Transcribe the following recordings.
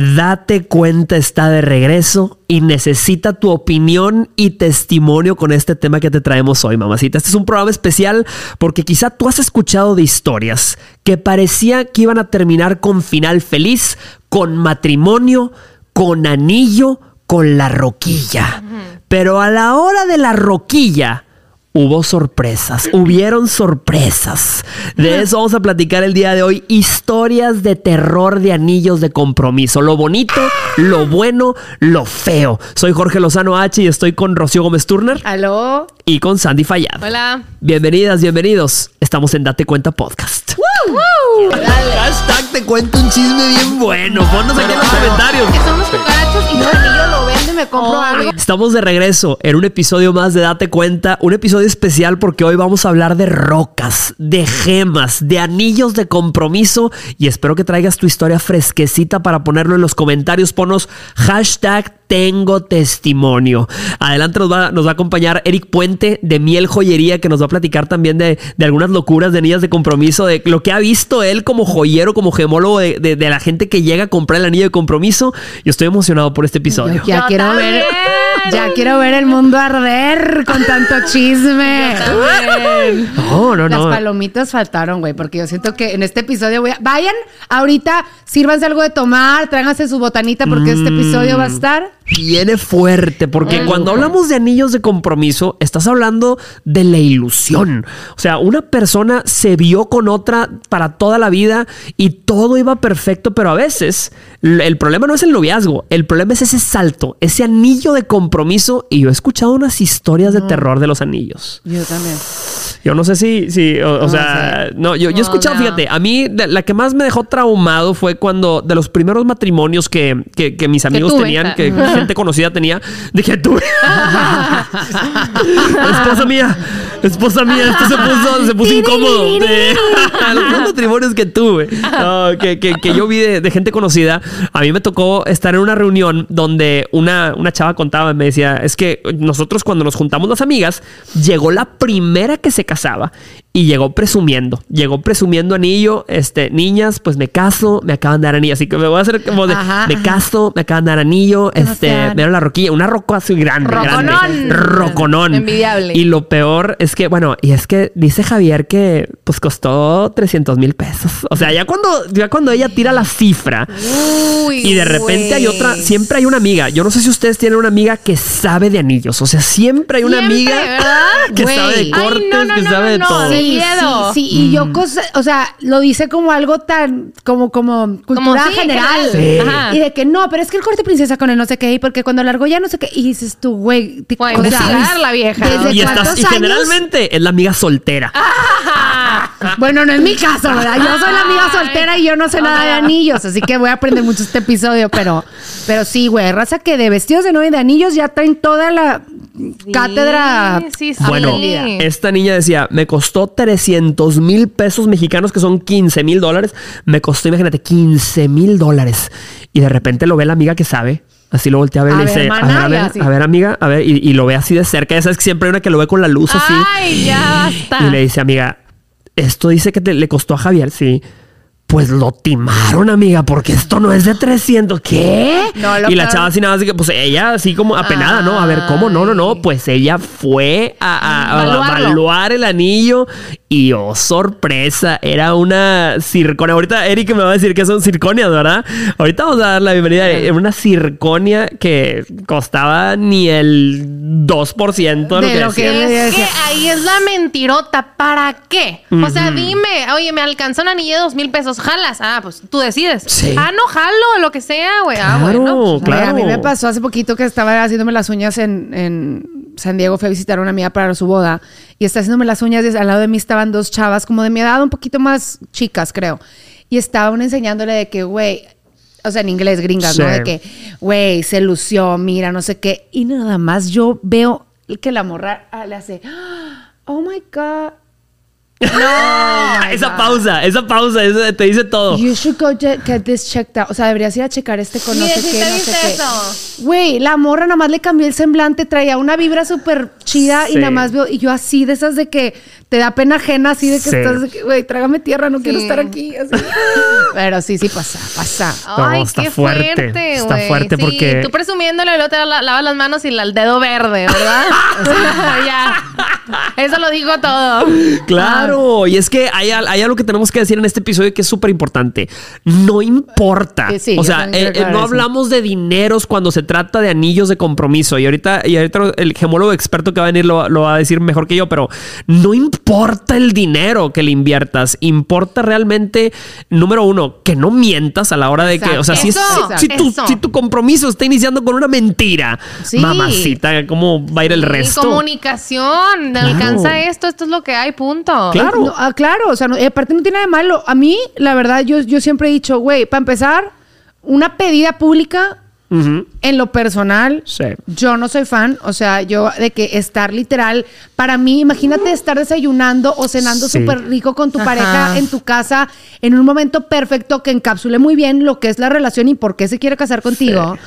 Date cuenta está de regreso y necesita tu opinión y testimonio con este tema que te traemos hoy, mamacita. Este es un programa especial porque quizá tú has escuchado de historias que parecía que iban a terminar con final feliz, con matrimonio, con anillo, con la roquilla. Pero a la hora de la roquilla, Hubo sorpresas, hubieron sorpresas. De eso vamos a platicar el día de hoy. Historias de terror de anillos de compromiso. Lo bonito, lo bueno, lo feo. Soy Jorge Lozano H y estoy con Rocío Gómez Turner. Aló. Y con Sandy Fallad. Hola. Bienvenidas, bienvenidos. Estamos en Date Cuenta Podcast. ¡Woo! Hashtag te cuento un chisme bien bueno. Ponnos aquí en los comentarios. Que son unos cucarachos y no, lo me compro algo. Estamos de regreso en un episodio más de Date Cuenta, un episodio especial porque hoy vamos a hablar de rocas, de gemas, de anillos de compromiso y espero que traigas tu historia fresquecita para ponerlo en los comentarios. Ponos hashtag tengo testimonio. Adelante nos va, nos va a acompañar Eric Puente de Miel Joyería que nos va a platicar también de, de algunas locuras de anillos de compromiso, de lo que ha visto él como joyero, como gemólogo de, de, de la gente que llega a comprar el anillo de compromiso. Y estoy emocionado por este episodio. Yo ya quiero ver. Ya quiero ver el mundo arder con tanto chisme. No, no, no. Las palomitas faltaron, güey, porque yo siento que en este episodio voy a... Vayan ahorita, sírvanse algo de tomar, tráiganse su botanita porque este episodio va a estar... Viene fuerte, porque Ay, cuando hablamos de anillos de compromiso, estás hablando de la ilusión. O sea, una persona se vio con otra para toda la vida y todo iba perfecto, pero a veces el problema no es el noviazgo, el problema es ese salto, ese anillo de compromiso. Y yo he escuchado unas historias de terror de los anillos. Yo también. Yo no sé si, si o, sea, no, yo, yo he escuchado, no. fíjate, a mí de- la que más me dejó traumado fue cuando de los primeros matrimonios que, que, que mis amigos tenían, que gente conocida tenía, dije tú. esposa mía, esposa mía, esto se puso, se puso incómodo. De- los primeros matrimonios que tuve, no, que, que, que yo vi de, de gente conocida, a mí me tocó estar en una reunión donde una, una chava contaba, me decía, es que nosotros cuando nos juntamos las amigas, llegó la primera que se casaba y llegó presumiendo, llegó presumiendo anillo, este, niñas, pues me caso, me acaban de dar anillo, así que me voy a hacer como de, Ajá, me ajá. caso, me acaban de dar anillo, este, Sebastián. me dieron la roquilla, una roca así grande, Roconón. grande, roconón. Envidiable. Y lo peor es que, bueno, y es que dice Javier que pues costó 300 mil pesos. O sea, ya cuando, ya cuando ella tira la cifra Uy, y de repente hay otra, siempre hay una amiga. Yo no sé si ustedes tienen una amiga que sabe de anillos. O sea, siempre hay una Siempre, amiga ¿verdad? que sabe de Ay, cortes, no, no, que no, sabe de no, todo. Sí, miedo. sí, sí. Y yo cosa, o sea, lo dice como algo tan, como, como cultura sí, general. general. Sí. Ajá. Y de que no, pero es que el corte princesa con el no sé qué, y porque cuando largó ya no sé qué, y dices tú, güey, te- sea, investigar la vieja. ¿desde Y, estás, cuántos y años? generalmente es la amiga soltera. Bueno, no es mi caso, ¿verdad? Yo soy la amiga soltera y yo no sé nada de anillos, así que voy a aprender mucho este episodio, pero, pero sí, güey, raza que de vestidos de novia y de anillos ya traen toda la cátedra. Sí, sí, Bueno, esta niña decía, me costó 300 mil pesos mexicanos, que son 15 mil dólares. Me costó, imagínate, 15 mil dólares. Y de repente lo ve la amiga que sabe. Así lo voltea a ver y le dice, hermana, a ver, a ver, a ver, amiga, a ver, y, y lo ve así de cerca. Ya sabes que siempre hay una que lo ve con la luz así. Ay, ya basta. Y le dice, amiga, esto dice que te- le costó a Javier, sí. Pues lo timaron, amiga, porque esto no es de 300. ¿Qué? No, lo y la chava así nada más, de que, pues ella así como apenada, ¿no? A ver, ¿cómo? No, no, no. Pues ella fue a, a- a Evaluarlo. evaluar el anillo y, oh, sorpresa, era una circonia. Ahorita Eric me va a decir que son circonias, ¿verdad? Ahorita vamos a dar la bienvenida. Era una circonia que costaba ni el 2% de lo De que lo que- decía. Es que ahí es la mentirota. ¿Para qué? O sea, dime, oye, me alcanzó un anillo de dos mil pesos. ¿Jalas? Ah, pues tú decides. Sí. Ah, no, jalo, lo que sea, güey. Ah, Claro, bueno. Güey, claro. a mí me pasó hace poquito que estaba haciéndome las uñas en, en San Diego. Fui a visitar a una amiga para su boda y está haciéndome las uñas y al lado de mí estaban dos chavas como de mi edad, un poquito más chicas, creo. Y estaban enseñándole de que, güey, o sea, en inglés, gringas, ¿no? De que, güey, se lució, mira, no sé qué. Y nada más yo veo que la morra ah, le hace, oh my God. Ah, my esa God. pausa, esa pausa, esa te dice todo. You should go get get this checked out. O sea, deberías ir a checar este con no sé si qué, te no viste sé qué. eso. Güey, la morra nada más le cambió el semblante, traía una vibra súper chida Sí. y nada más veo, y yo así de esas de que te da pena ajena así de que Sí. estás, güey, trágame tierra, no quiero estar aquí. así. Pero sí, sí pasa, pasa. Ay, No, está qué fuerte, fuerte, está fuerte Sí, porque- Tú presumiéndole, luego te la- lavas las manos y la- el dedo verde, ¿verdad? O sea, ya. Eso lo digo todo. Claro, y es que hay, al- hay algo que tenemos que decir en este episodio que es súper importante. No importa. Sí, o sea, eh, eh, no hablamos de dineros cuando se trata de anillos de compromiso. Y ahorita, y ahorita el gemólogo experto que va a venir lo, lo va a decir mejor que yo, pero no importa el dinero que le inviertas. Importa realmente, número uno, que no mientas a la hora de que, o sea, si, es- si, tu, eso. si tu compromiso está iniciando con una mentira, Sí. mamacita, ¿cómo va a ir el Y resto? comunicación, Claro. alcanza esto, esto es lo que hay, punto. Claro. No, ah, claro, o sea, no- y aparte no tiene nada de malo. A mí, la verdad, yo, yo siempre he dicho, güey, para empezar, una pedida pública En lo personal, Sí. yo no soy fan, o sea, yo de que estar literal, para mí, imagínate estar desayunando o cenando Sí. súper rico con tu Ajá. pareja en tu casa en un momento perfecto que encapsule muy bien lo que es la relación y por qué se quiere casar contigo.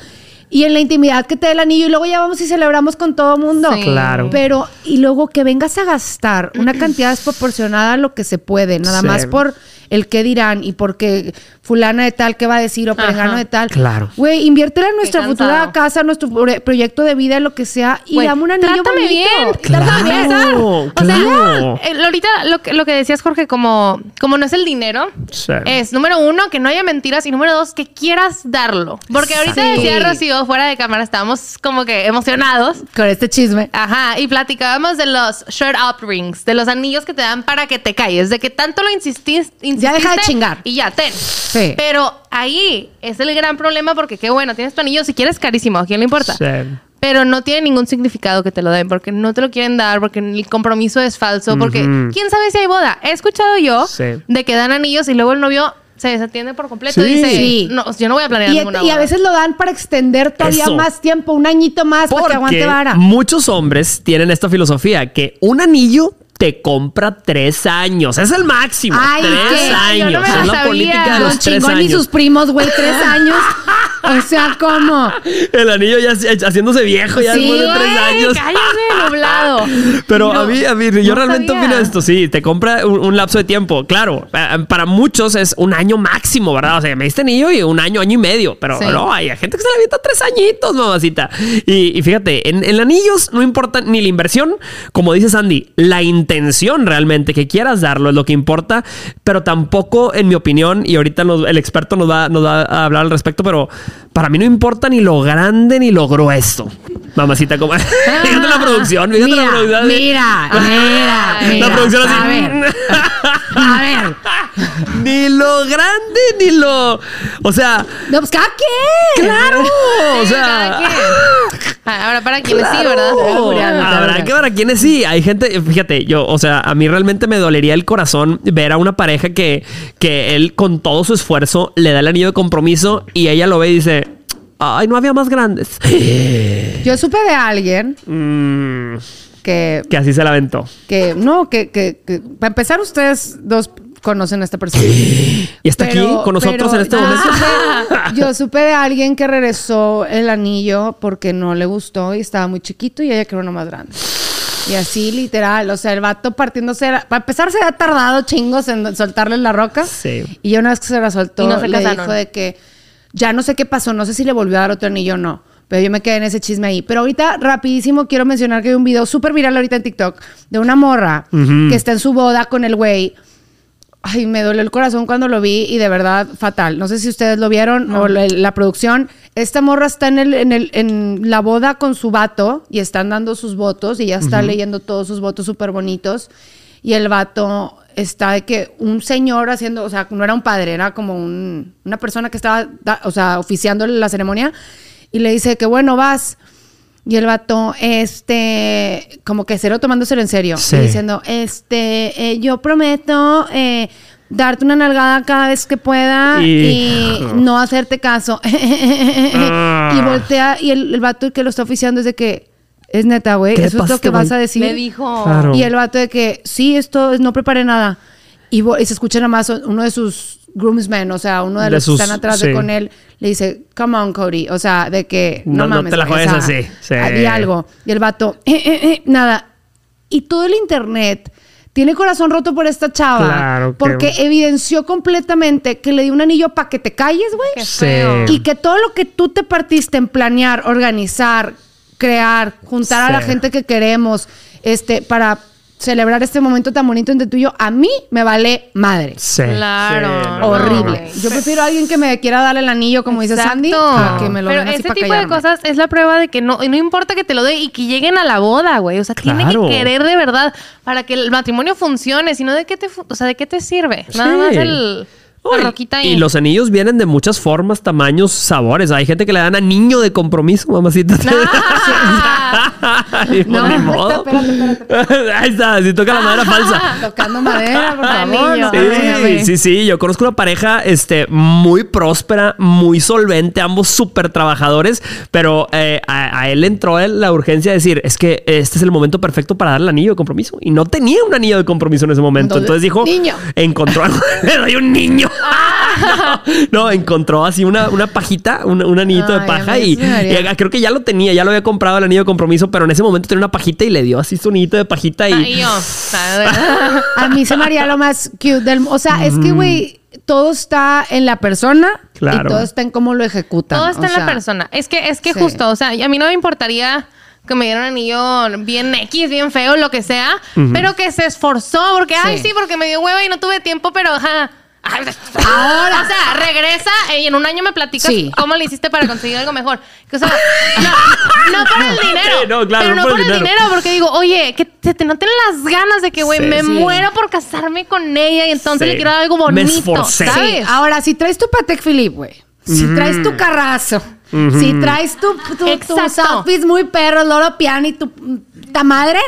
Y en la intimidad que te dé el anillo y luego ya vamos y celebramos con todo mundo. Sí. Claro. Pero, y luego que vengas a gastar una cantidad desproporcionada a lo que se puede, nada Sí. más por el qué dirán y porque fulana de tal qué va a decir o perengano de tal. Claro. Güey, inviértela en nuestra futura casa, nuestro pro- proyecto de vida, lo que sea, y Güey, dame un anillo trátame bonito. bien. Claro, Trátame bien. O sea, claro. ya, eh, ahorita lo que, lo que decías, Jorge, como, como no es el dinero, Sí. es número uno, que no haya mentiras y número dos, que quieras darlo. Porque ahorita Sí. decía Rocío, fuera de cámara, estábamos como que emocionados. Con este chisme. Ajá, y platicábamos de los shirt up rings, de los anillos que te dan para que te calles, de que tanto lo insististe. Ya deja de chingar. Y ya, ten. Sí. Pero ahí es el gran problema porque qué bueno, tienes tu anillo, si quieres carísimo, ¿a quién le importa? Sí. Pero no tiene ningún significado que te lo den, porque no te lo quieren dar, porque el compromiso es falso, porque quién sabe si hay boda. He escuchado yo Sí. de que dan anillos y luego el novio se desatiende por completo. Sí. Dice, Sí. no, yo no voy a planear Y, ninguna y a veces lo dan para extender todavía Eso. más tiempo, un añito más para que aguante Porque vara. muchos hombres tienen esta filosofía que un anillo te compra tres años. Es el máximo. Ay, tres ¿qué? Yo años. no me es la la sabía. política de Don los tres Chingón y sus años. primos, güey, tres años. O sea, ¿cómo? El anillo ya se- haciéndose viejo ya después de tres años. cállate, nublado. Pero No, a mí, a mí, yo no realmente sabía. opino esto, sí, te compra un, un lapso de tiempo. Claro, pa- para muchos es un año máximo, ¿verdad? O sea, me diste anillo y un año, año y medio. Pero Sí. no, hay gente que se le avienta tres añitos, mamacita. Y, y fíjate, en, en anillos no importa ni la inversión, como dice Sandy, la intención realmente que quieras darlo es lo que importa, pero tampoco, en mi opinión, y ahorita nos- el experto nos va, nos va a hablar al respecto, pero para mí no importa ni lo grande ni lo grueso. Mamacita, como. fíjate la producción, fíjate la Mira, producción. mira, mira, La producción así. A ver, a ver. ni lo grande ni lo. O sea, No, pues cada quien. claro. O sea. cada quien. Ah, Ahora para quienes sí, ¿verdad? Claro. Julián, está Habrá que ver a quienes sí. Hay gente, fíjate, yo, o sea, a mí realmente me dolería el corazón ver a una pareja que, que él con todo su esfuerzo le da el anillo de compromiso y ella lo ve y dice, ay, no había más grandes. Yo supe de alguien Mm, que, que así se la aventó. que no, que, que, que- para empezar, ustedes dos conocen a esta persona. Y está aquí con nosotros pero en este yo momento. Supe, yo supe de alguien que regresó el anillo porque no le gustó y estaba muy chiquito y ella quería uno más grande. Y así literal, o sea, el vato partiéndose, para empezar se ha tardado chingos en soltarle la roca. Sí. Y ya una vez que se la soltó, Y no se le casaron. dijo de que ya no sé qué pasó, no sé si le volvió a dar otro anillo o no. Pero yo me quedé en ese chisme ahí. Pero ahorita, rapidísimo, quiero mencionar que hay un video súper viral ahorita en TikTok de una morra que está en su boda con el güey. Ay, me dolió el corazón cuando lo vi y de verdad fatal. No sé si ustedes lo vieron o la, la producción. Esta morra está en, el, en, el, en la boda con su vato y están dando sus votos y ya está leyendo todos sus votos súper bonitos. Y el vato está de que un señor haciendo, o sea, no era un padre, era como un- una persona que estaba, da- o sea, oficiando la ceremonia y le dice que bueno, vas. Y el vato, este, como que cero tomándoselo en serio. Sí. Y diciendo, este, eh, yo prometo eh, darte una nalgada cada vez que pueda Y- y, no hacerte caso. y voltea, y el, el vato que lo está oficiando es de que, es neta, güey, ¿Qué eso es lo que vas a decir. Le dijo. Claro. Y el vato de que, sí, esto es- no preparé nada. Y, y se escucha nada más uno de sus groomsmen, o sea, uno de, De los sus- que están atrás sí. de con él, le dice, come on, Cody. O sea, de que no, No, no mames. te la juegues o sea, así. Sí. Algo. Y el vato, "Eh, eh, eh", nada. Y todo el internet tiene corazón roto por esta chava. Claro que- Porque evidenció completamente que le dio un anillo para que te calles, güey. Sí. feo. Y que todo lo que tú te partiste en planear, organizar, crear, juntar a la gente que queremos, este, para celebrar este momento tan bonito entre tú y yo, a mí me vale madre. Sí. Claro. Sí, no, Horrible. Yo prefiero a alguien que me quiera darle el anillo, como dice Sandy, a que me lo Pero den así ese para tipo callarme. de cosas es la prueba de que no, no importa que te lo dé y que lleguen a la boda, güey. O sea, tiene Claro. que querer de verdad para que el matrimonio funcione, sino de qué te, o sea, de qué te sirve. Nada Sí. más el Uy, la roquita ahí. y los anillos vienen de muchas formas, tamaños, sabores. Hay gente que le dan anillo de compromiso, mamacita. Ah. Pues, No, ni espérate, modo. espérate, Ahí está, si toca la madera falsa. Tocando madera, por favor. Anillo. Sí, sí, sí. Yo conozco una pareja este, muy próspera, muy solvente, ambos súper trabajadores, pero eh, a, a él entró la urgencia de decir, es que este es el momento perfecto para darle el anillo de compromiso. Y no tenía un anillo de compromiso en ese momento. Entonces, Entonces, dijo, niño. encontró, le doy un niño. no, encontró así una, una pajita, un, un anillito de paja y, creo que ya lo tenía, ya lo había comprado el anillo de compromiso, pero en ese momento tenía una pajita y le dio así su anillito de pajita y... Ay, yo. A mí se me haría lo más cute del... O sea, es que, güey, todo está en la persona Claro. y todo está en cómo lo ejecutan. Todo está O en la persona. Es que, es que sí. justo, o sea, a mí no me importaría que me dieran un anillo bien X, bien feo, lo que sea, pero que se esforzó, porque, ay, Sí. sí, porque me dio hueva y no tuve tiempo, pero, ajá. Ahora, o sea, regresa y en un año me platicas Sí. cómo le hiciste para conseguir algo mejor. O sea, no, no por el dinero. Sí, no, claro, pero no por por el dinero. dinero, porque digo, oye, que te, te no tienen las ganas de que, güey, Sí. me Sí. muero por casarme con ella y entonces Sí. le quiero dar algo Me bonito. esforcé. ¿sabes? Sí, ahora, si traes tu Patek Philippe, güey. Si traes tu carrazo. Si traes tu, tu, tus Exacto. outfits muy perros, loro piano y tu ta madre.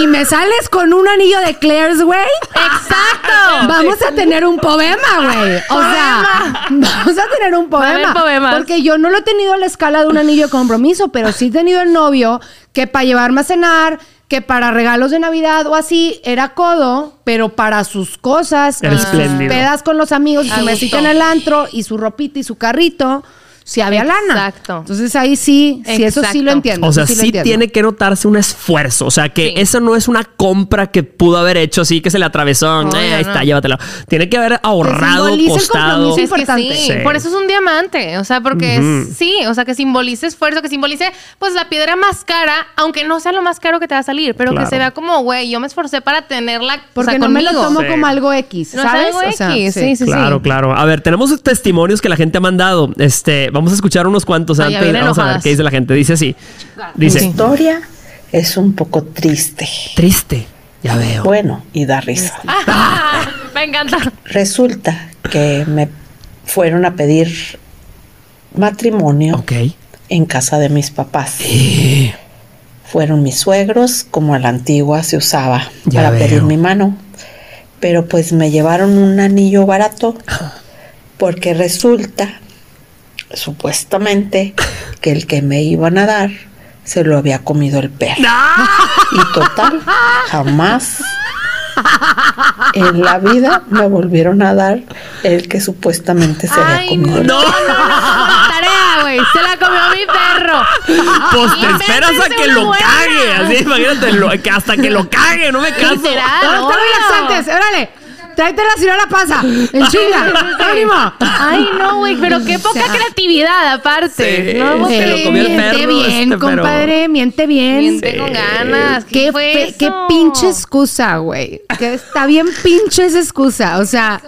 y me sales con un anillo de Claire's, güey. Exacto. Vamos a tener un poema, güey. O sea, vamos a tener un poema. Porque yo no lo he tenido a la escala de un anillo de compromiso, pero sí he tenido el novio que para llevarme a cenar, que para regalos de Navidad o así, era codo, pero para sus cosas, sus pedas con los amigos, y su mesita en el antro, y su ropita y su carrito, sí había lana. Exacto. Entonces ahí sí, sí, eso sí lo Exacto. entiendo. O sea, sí, tiene que notarse un esfuerzo. O sea, que Sí. eso no es una compra que pudo haber hecho así, que se le atravesó. "Eh, ahí no. está, llévatelo. Tiene que haber ahorrado, el costado. compromiso. Es que importante. sí, Sí. por eso es un diamante, o sea, porque es, sí, o sea, que simbolice esfuerzo, que simbolice, pues, la piedra más cara, aunque no sea lo más caro que te va a salir, pero Claro. que se vea como, güey, yo me esforcé para tenerla, Porque o sea, no me lo conmigo. tomo Sí. como algo X, No es ¿sabes? algo O sea, X, sí, sí, Claro, claro. A ver, tenemos testimonios que la gente ha mandado. Este, vamos a escuchar unos cuantos Ah, ya antes. Vamos a ver qué dice la gente. Dice así. Mi Dice, historia es un poco triste. triste. Ya veo. Bueno, y da risa. Ah, me encanta. Resulta que me fueron a pedir matrimonio Ok. en casa de mis papás. Fueron mis suegros, como a la antigua se usaba Ya para veo. pedir mi mano. Pero pues me llevaron un anillo barato porque resulta, supuestamente, que el que me iban a dar se lo había comido el perro. Y total, jamás en la vida me volvieron a dar el que supuestamente se había Ay, comido el no, no, no, tarea, güey, se la comió mi perro. Pues te esperas a que lo buena. cague. Así, imagínate, lo- que hasta que lo cague, no me canso. Literal. ¿Dónde están los obvio. laxantes? Órale, tráetela si no la pasa. En chinga. ¡Ánimo! Ay, no, güey, pero qué poca O sea, creatividad, aparte. Sí. No, Se lo comió el miente perro, bien, este, pero- compadre, miente bien. Miente Sí. con ganas. ¿Qué, Qué, fue eso? qué pinche excusa, güey. Que está bien pinche esa excusa. O sea,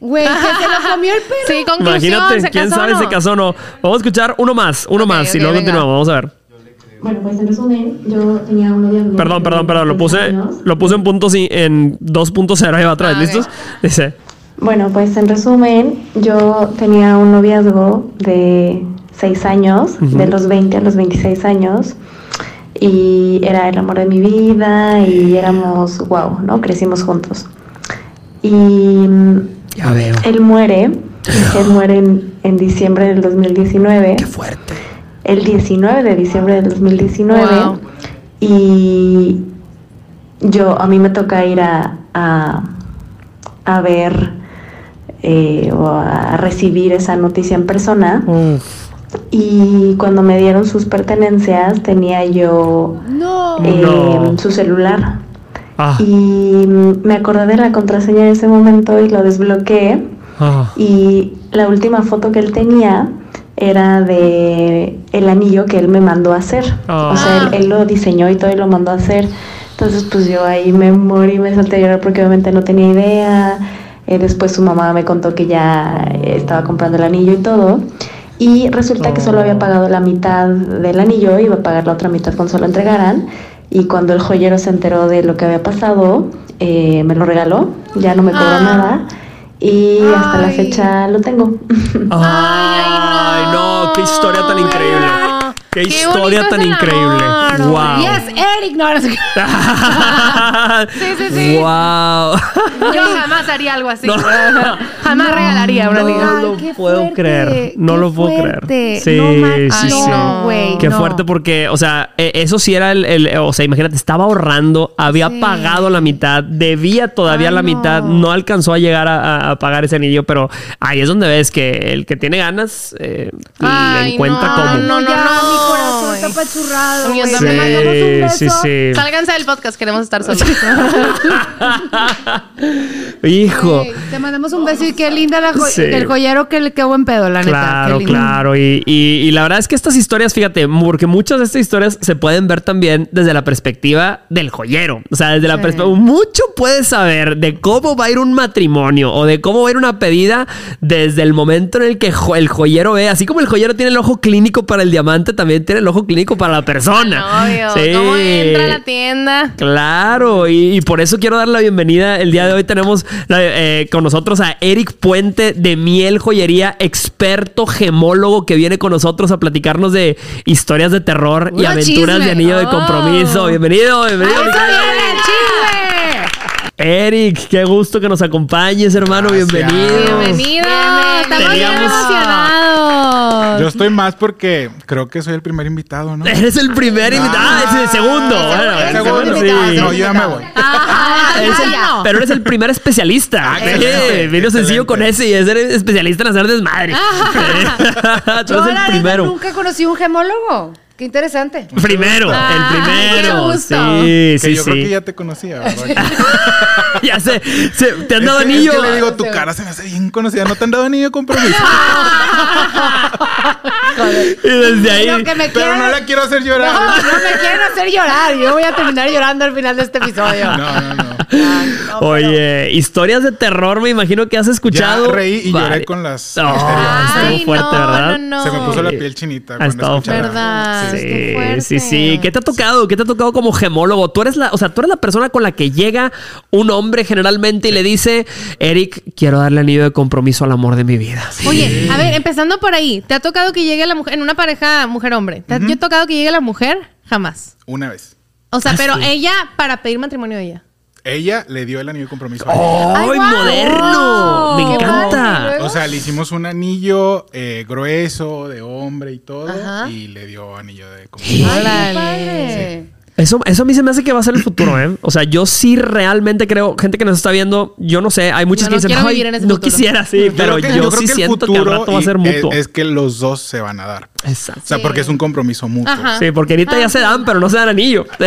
güey, que se lo comió el perro. Sí, conclusión, Imagínate, ¿se quién casó sabe o si no? se casó o no. Vamos a escuchar uno más, uno Ok, más y ok, luego venga. continuamos. Vamos a ver. Bueno, pues en resumen, yo tenía un noviazgo. Perdón, perdón, perdón. Lo de puse, seis años. lo puse en punto sí, en 2.0. Ahí va otra vez. Ah. ¿Listos? Dice. Bueno, pues en resumen, yo tenía un noviazgo de 6 años, de los 20 a los 26 años, y era el amor de mi vida y éramos, wow, ¿no? Crecimos juntos. Y Ya veo. él muere, él muere en, en diciembre del 2019. Qué fuerte. El 19 de diciembre del 2019 Wow. y yo a mí me toca ir a, a, a ver eh, o a recibir esa noticia en persona Uf. y cuando me dieron sus pertenencias tenía yo No. eh, No. su celular Ah. Y me acordé de la contraseña en ese momento y lo desbloqueé. Ah. Y la última foto que él tenía era de el anillo que él me mandó a hacer. Ah. O sea, él, él lo diseñó y todo y lo mandó a hacer. Entonces, pues yo ahí me morí, me salté a llorar porque obviamente no tenía idea. Eh, después su mamá me contó que ya estaba comprando el anillo y todo. Y resulta que solo había pagado la mitad del anillo, iba a pagar la otra mitad cuando se lo entregaran. Y cuando el joyero se enteró de lo que había pasado, eh, me lo regaló, ya no me cobró Ah. nada. Y hasta la Ay. fecha lo tengo. Ay, no, qué historia tan increíble. Qué, Qué historia tan increíble. amor. Wow. Yes, Eric, no, no sé qué. Sí, sí, sí. Wow. Yo jamás haría algo así. No. Jamás regalaría una No amiga. lo qué puedo fuerte, creer. No qué lo puedo fuerte. creer. Sí, No sí, sí. no, güey, Qué no. fuerte porque, o sea, e- eso sí era el, el- o sea, imagínate, estaba ahorrando, había Sí. pagado la mitad, debía todavía Ay, la no. mitad, no alcanzó a llegar a, pagar ese anillo, pero ahí es donde ves que el que tiene ganas eh, le encuentra no, cómo. no, no, no. Mi corazón está apachurrado. También. Sí, sí, sí. Sálganse del podcast, queremos estar solos. Hijo. Te mandamos un beso y qué linda la jo- Sí. el joyero, qué, qué buen pedo, la neta. Claro, qué lindo. claro. Y, y- y la verdad es que estas historias, fíjate, porque muchas de estas historias se pueden ver también desde la perspectiva del joyero. O sea, desde la perspectiva. Mucho puedes saber de cómo va a ir un matrimonio o de cómo va a ir una pedida desde el momento en el que jo- el joyero ve. Así como el joyero tiene el ojo clínico para el diamante, también tiene el ojo clínico para la persona. Obvio. Sí. ¿Cómo entra a la tienda? Claro, y, y por eso quiero dar la bienvenida. El día de hoy tenemos eh, con nosotros a Eric Puente de Miel Joyería, experto gemólogo que viene con nosotros a platicarnos de historias de terror y aventuras chisme. de anillo de Oh. compromiso. Bienvenido, bienvenido. ¡Eso mi querido viene, Eric. qué gusto que nos acompañes, hermano. Gracias. Bienvenido. Bienvenido. Estamos bien Teníamos- Yo estoy más porque creo que soy el primer invitado, ¿no? Eres el primer invitado. Ah, es el segundo. el Bueno, segundo, el el segundo, segundo sí. No, yo ya me voy. Ah, Eres el- no. pero eres el primer especialista. Ah, Sí, excelente, vino sencillo excelente. con ese y es ser especialista en hacer desmadre. Tú Yo, eres el primero. nunca conocí un gemólogo. Qué interesante. Primero, Ay, el primero. qué gusto. Sí, Que sí, yo creo que sí. ya te conocía, ¿verdad? Ya sé, se- te han Es dado que- anillo. Es que le digo, tu cara se me hace bien conocida. ¿No te han dado anillo de compromiso? Y desde ahí. Pero que me Pero quieran- no la quiero hacer No, llorar. no me quieren hacer llorar. Yo voy a terminar llorando al final de este episodio. No, no, no. No, Oye, historias de terror, me imagino que has escuchado. Ya reí y lloré con las No, misteriosas. estuvo fuerte, ¿verdad? No, no, Se me puso la Sí. piel chinita Ha cuando estado escuchaba. ¿Verdad? Sí, Qué fuerte. sí, sí. ¿Qué te ha tocado? ¿Qué te ha tocado como gemólogo? Tú eres la, o sea, tú eres la persona con la que llega un hombre generalmente y le dice, Eric, quiero darle anillo de compromiso al amor de mi vida. Oye, a ver, empezando por ahí. ¿Te ha tocado que llegue la mujer, en una pareja mujer-hombre? ¿Te ha yo tocado que llegue la mujer? Jamás. Una vez. O sea, Ah, pero sí. ella para pedir matrimonio a ella. Ella le dio el anillo de compromiso a ella. ¡Ay, moderno! Me encanta. O sea, le hicimos un anillo eh, grueso de hombre y todo. Ajá. Y le dio anillo de compromiso. Órale. padre. Eso, eso a mí se me hace que va a ser el futuro, ¿eh? O sea, yo sí realmente creo, gente que nos está viendo, yo no sé, hay muchos Yo que no dicen, quiero "Ay, vivir en ese no futuro". quisiera, sí, pero yo, que- sí que el siento que al futuro rato va a ser y- mutuo. Es, es que los dos se van a dar. Exacto. O sea, porque es un compromiso mutuo. Ajá. Sí, porque ahorita ya se dan, pero no se dan anillo.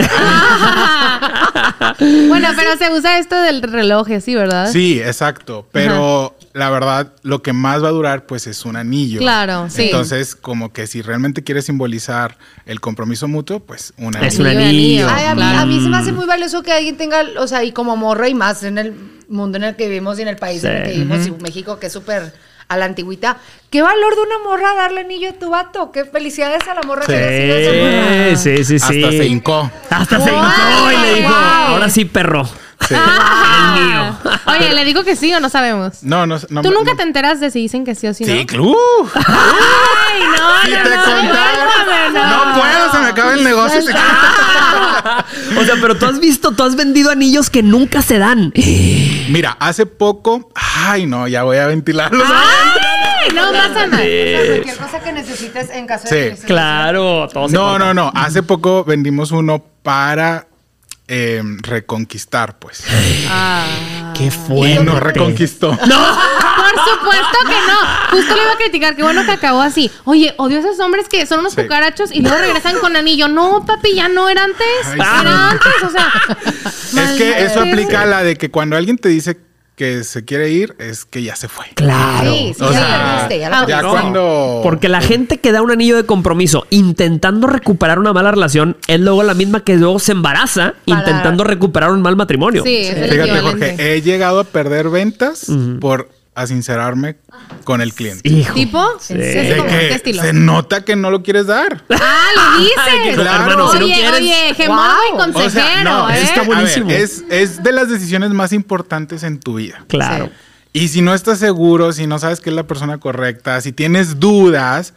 bueno, pero se usa esto del reloj, y así, ¿verdad? Sí, exacto. Pero la verdad, lo que más va a durar, pues, es un anillo. Claro, sí. Entonces, como que si realmente quieres simbolizar el compromiso mutuo, pues un anillo. Es un Anillo. Ay, a, mí, Claro. a mí se me hace muy valioso que alguien tenga, o sea, y como morra y más en el mundo en el que vivimos y en el país en el que Sí. vivimos, y México, que es súper a la antigüita. ¿Qué valor de una morra darle anillo a tu vato? ¿Qué felicidades a la morra que esa morra? Sí, sí, sí, sí. Hasta se hincó. Hasta se Wow. hincó y le dijo, Wow. ahora sí, perro. Sí. Ah. El mío. Oye, ¿le digo que sí o no sabemos? No, no, no. ¿Tú nunca no- te enteras de si dicen que sí o si no? Sí, club. Ay, no, Si no, te no, contara. cuéntame, No puedo, se me acaba el negocio. se- O sea, pero tú has visto, tú has vendido anillos que nunca se dan. Mira, hace poco. Ay, no, ya voy a ventilarlos. Ay, no pasa nada. O sea, cualquier cosa que necesites en caso Sí. de que Claro, todos se No, no, no. Hace poco vendimos uno para eh, reconquistar, pues. Ah. Qué Y fuerte. no reconquistó. Por supuesto que no. Justo le iba a criticar. Qué bueno que acabó así. Oye, odio a esos hombres que son unos Sí. cucarachos y luego regresan con anillo. No, papi, ya no era antes. Ay, Era sí. antes, o sea. Es que eso aplica a la de que cuando alguien te dice que se quiere ir, es que ya se fue. Claro. Sí, sí, O ya sea, la perdiste, ya la Ya cuando. Porque la gente que da un anillo de compromiso intentando recuperar una mala relación es luego la misma que luego se embaraza Para- intentando recuperar un mal matrimonio. Sí, es Fíjate. Jorge, he llegado a perder ventas por asincerarme con el cliente. Hijo. ¿Tipo? Sí. ¿Sí? De ¿Cómo? ¿Qué que estilo? se nota que no lo quieres dar. Ah, le dices. Claro. Hermano, si no oye, quieres- oye, y Wow. consejero, O sea, no, ¿eh? está a ver, buenísimo. es, es de las decisiones más importantes en tu vida. Claro. Y si no estás seguro, si no sabes que es la persona correcta, si tienes dudas,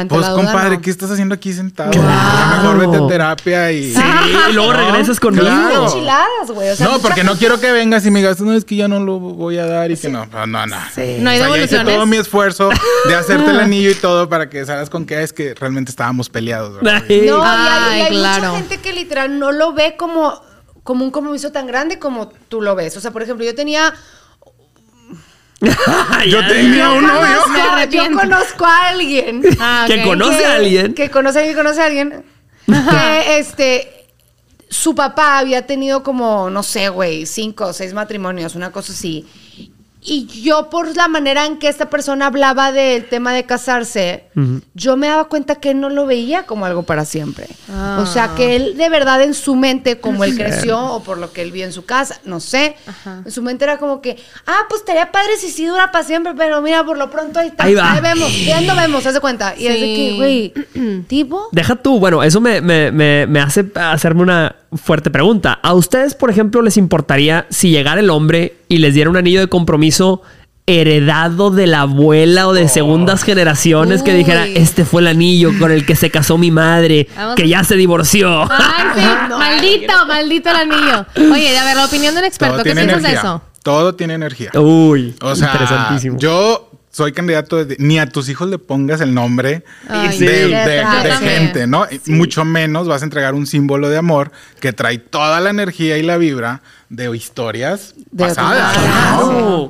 Ante pues la duda, compadre, no. ¿qué estás haciendo aquí sentado? Claro. Mejor vete a terapia y... Sí, y luego No, regresas conmigo. claro. Enchiladas, güey. O sea, no, porque no quiero que vengas y me digas, no, es que ya no lo voy a dar y que no. No, no, no. No hay O sea, ya hice todo mi esfuerzo de hacerte el anillo y todo para que salgas con que es que realmente estábamos peleados. ¿verdad? No, y hay, Ay, y hay claro. mucha gente que literal no lo ve como, como un compromiso tan grande como tú lo ves. O sea, por ejemplo, yo tenía. Yo tenía un novio. yo conozco a alguien. Ah, Que conoce que- a alguien. Que conoce a alguien, conoce a alguien. Que este. Su papá había tenido como, no sé, güey, cinco o seis matrimonios, una cosa así. Y yo, por la manera en que esta persona hablaba del tema de casarse, yo me daba cuenta que él no lo veía como algo para siempre. Ah. O sea, que él de verdad en su mente, como él creció o por lo que él vio en su casa, no sé, en su mente era como que, ah, pues estaría padre si sí dura para siempre, pero mira, por lo pronto ahí está. Ahí va. vemos, ya no vemos, haz de cuenta. Y es de que, güey, tipo. Deja tú, bueno, eso me, me- me- me hace hacerme una fuerte pregunta. ¿A ustedes, por ejemplo, les importaría si llegara el hombre y les diera un anillo de compromiso heredado de la abuela o de segundas generaciones que dijera, este fue el anillo con el que se casó mi madre, Vamos que a- ya se divorció? Ay, sí. maldito, maldito el anillo. Oye, a ver, la opinión de un experto. Todo ¿Qué tiene piensas de energía. eso? Todo tiene energía. Uy, O sea, interesantísimo. yo soy candidato de, ni a tus hijos le pongas el nombre Ay, de, sí. de- Yo de también. gente, ¿no? Mucho menos vas a entregar un símbolo de amor que trae toda la energía y la vibra de historias pasadas.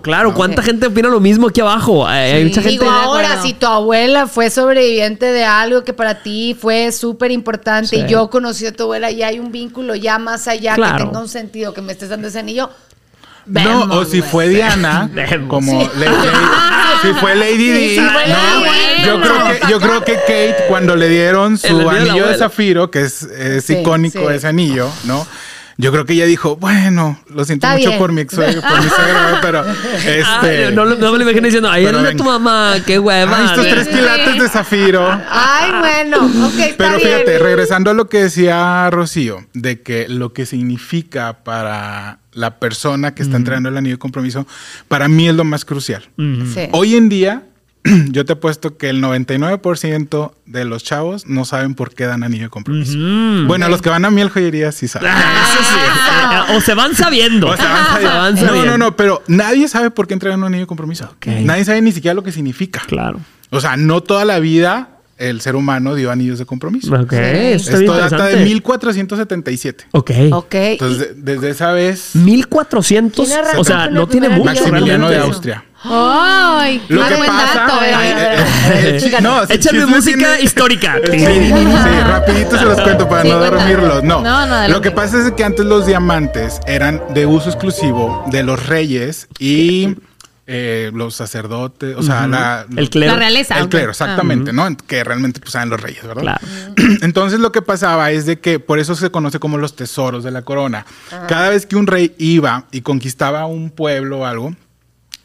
Claro. ¿Cuánta gente opina lo mismo aquí abajo? Hay hay mucha gente. Digo, ahora, si tu abuela fue sobreviviente de algo que para ti fue súper importante Sí. y yo conocí a tu abuela y hay un vínculo ya más allá Claro. que tenga un sentido que me estés dando ese anillo. No, o si güey. fue Diana, Vemos. como Lady, si fue Lady D, Sí, sí fue ¿no? Yo creo que yo creo que Kate cuando le dieron su anillo de zafiro, que es, es Sí, icónico sí. ese anillo, ¿no? Yo creo que ella dijo, bueno, lo siento Está mucho bien. por mi suegro, por mi suegro, pero este Ay, no, no me lo imagino diciendo, ay, Pero es de venga. tu mamá, qué hueva. "Ay, estos Sí. tres sí. quilates de zafiro. Ay, bueno, ok, está Pero bien. fíjate, regresando a lo que decía Rocío, de que lo que significa para la persona que está entregando el anillo de compromiso, para mí es lo más crucial. Sí. Hoy en día, yo te he puesto que el 99% de los chavos no saben por qué dan anillo de compromiso. Bueno, los que van a miel joyería sí saben. Ah, eso sí. O se van sabiendo. O sea, van Se sabiendo. van no, sabiendo. no, no, pero nadie sabe por qué entregan un anillo de compromiso. Nadie sabe ni siquiera lo que significa. Claro. O sea, no toda la vida el ser humano dio anillos de compromiso. Ok, bien Esto data de interesante. 1477. Ok. Ok. Entonces, de- desde esa vez, 1400. ¿Quién arrancó O sea, no tiene mucho Maximiliano de. Austria. Ay, Lo qué que buen pasa. dato, eh, eh. eh, eh, no, si chisme música tiene- histórica. Sí, sí, rapidito se los cuento para Sí, no dormirlos. No. No, no. Lo que pasa es que antes los diamantes eran de uso exclusivo de los reyes y eh, los sacerdotes, o sea, la, El clero. La realeza. El clero, Ah. exactamente, ¿no? Que realmente pues eran los reyes, ¿verdad? Claro. Entonces lo que pasaba es de que por eso se conoce como los tesoros de la corona. Cada vez que un rey iba y conquistaba un pueblo o algo,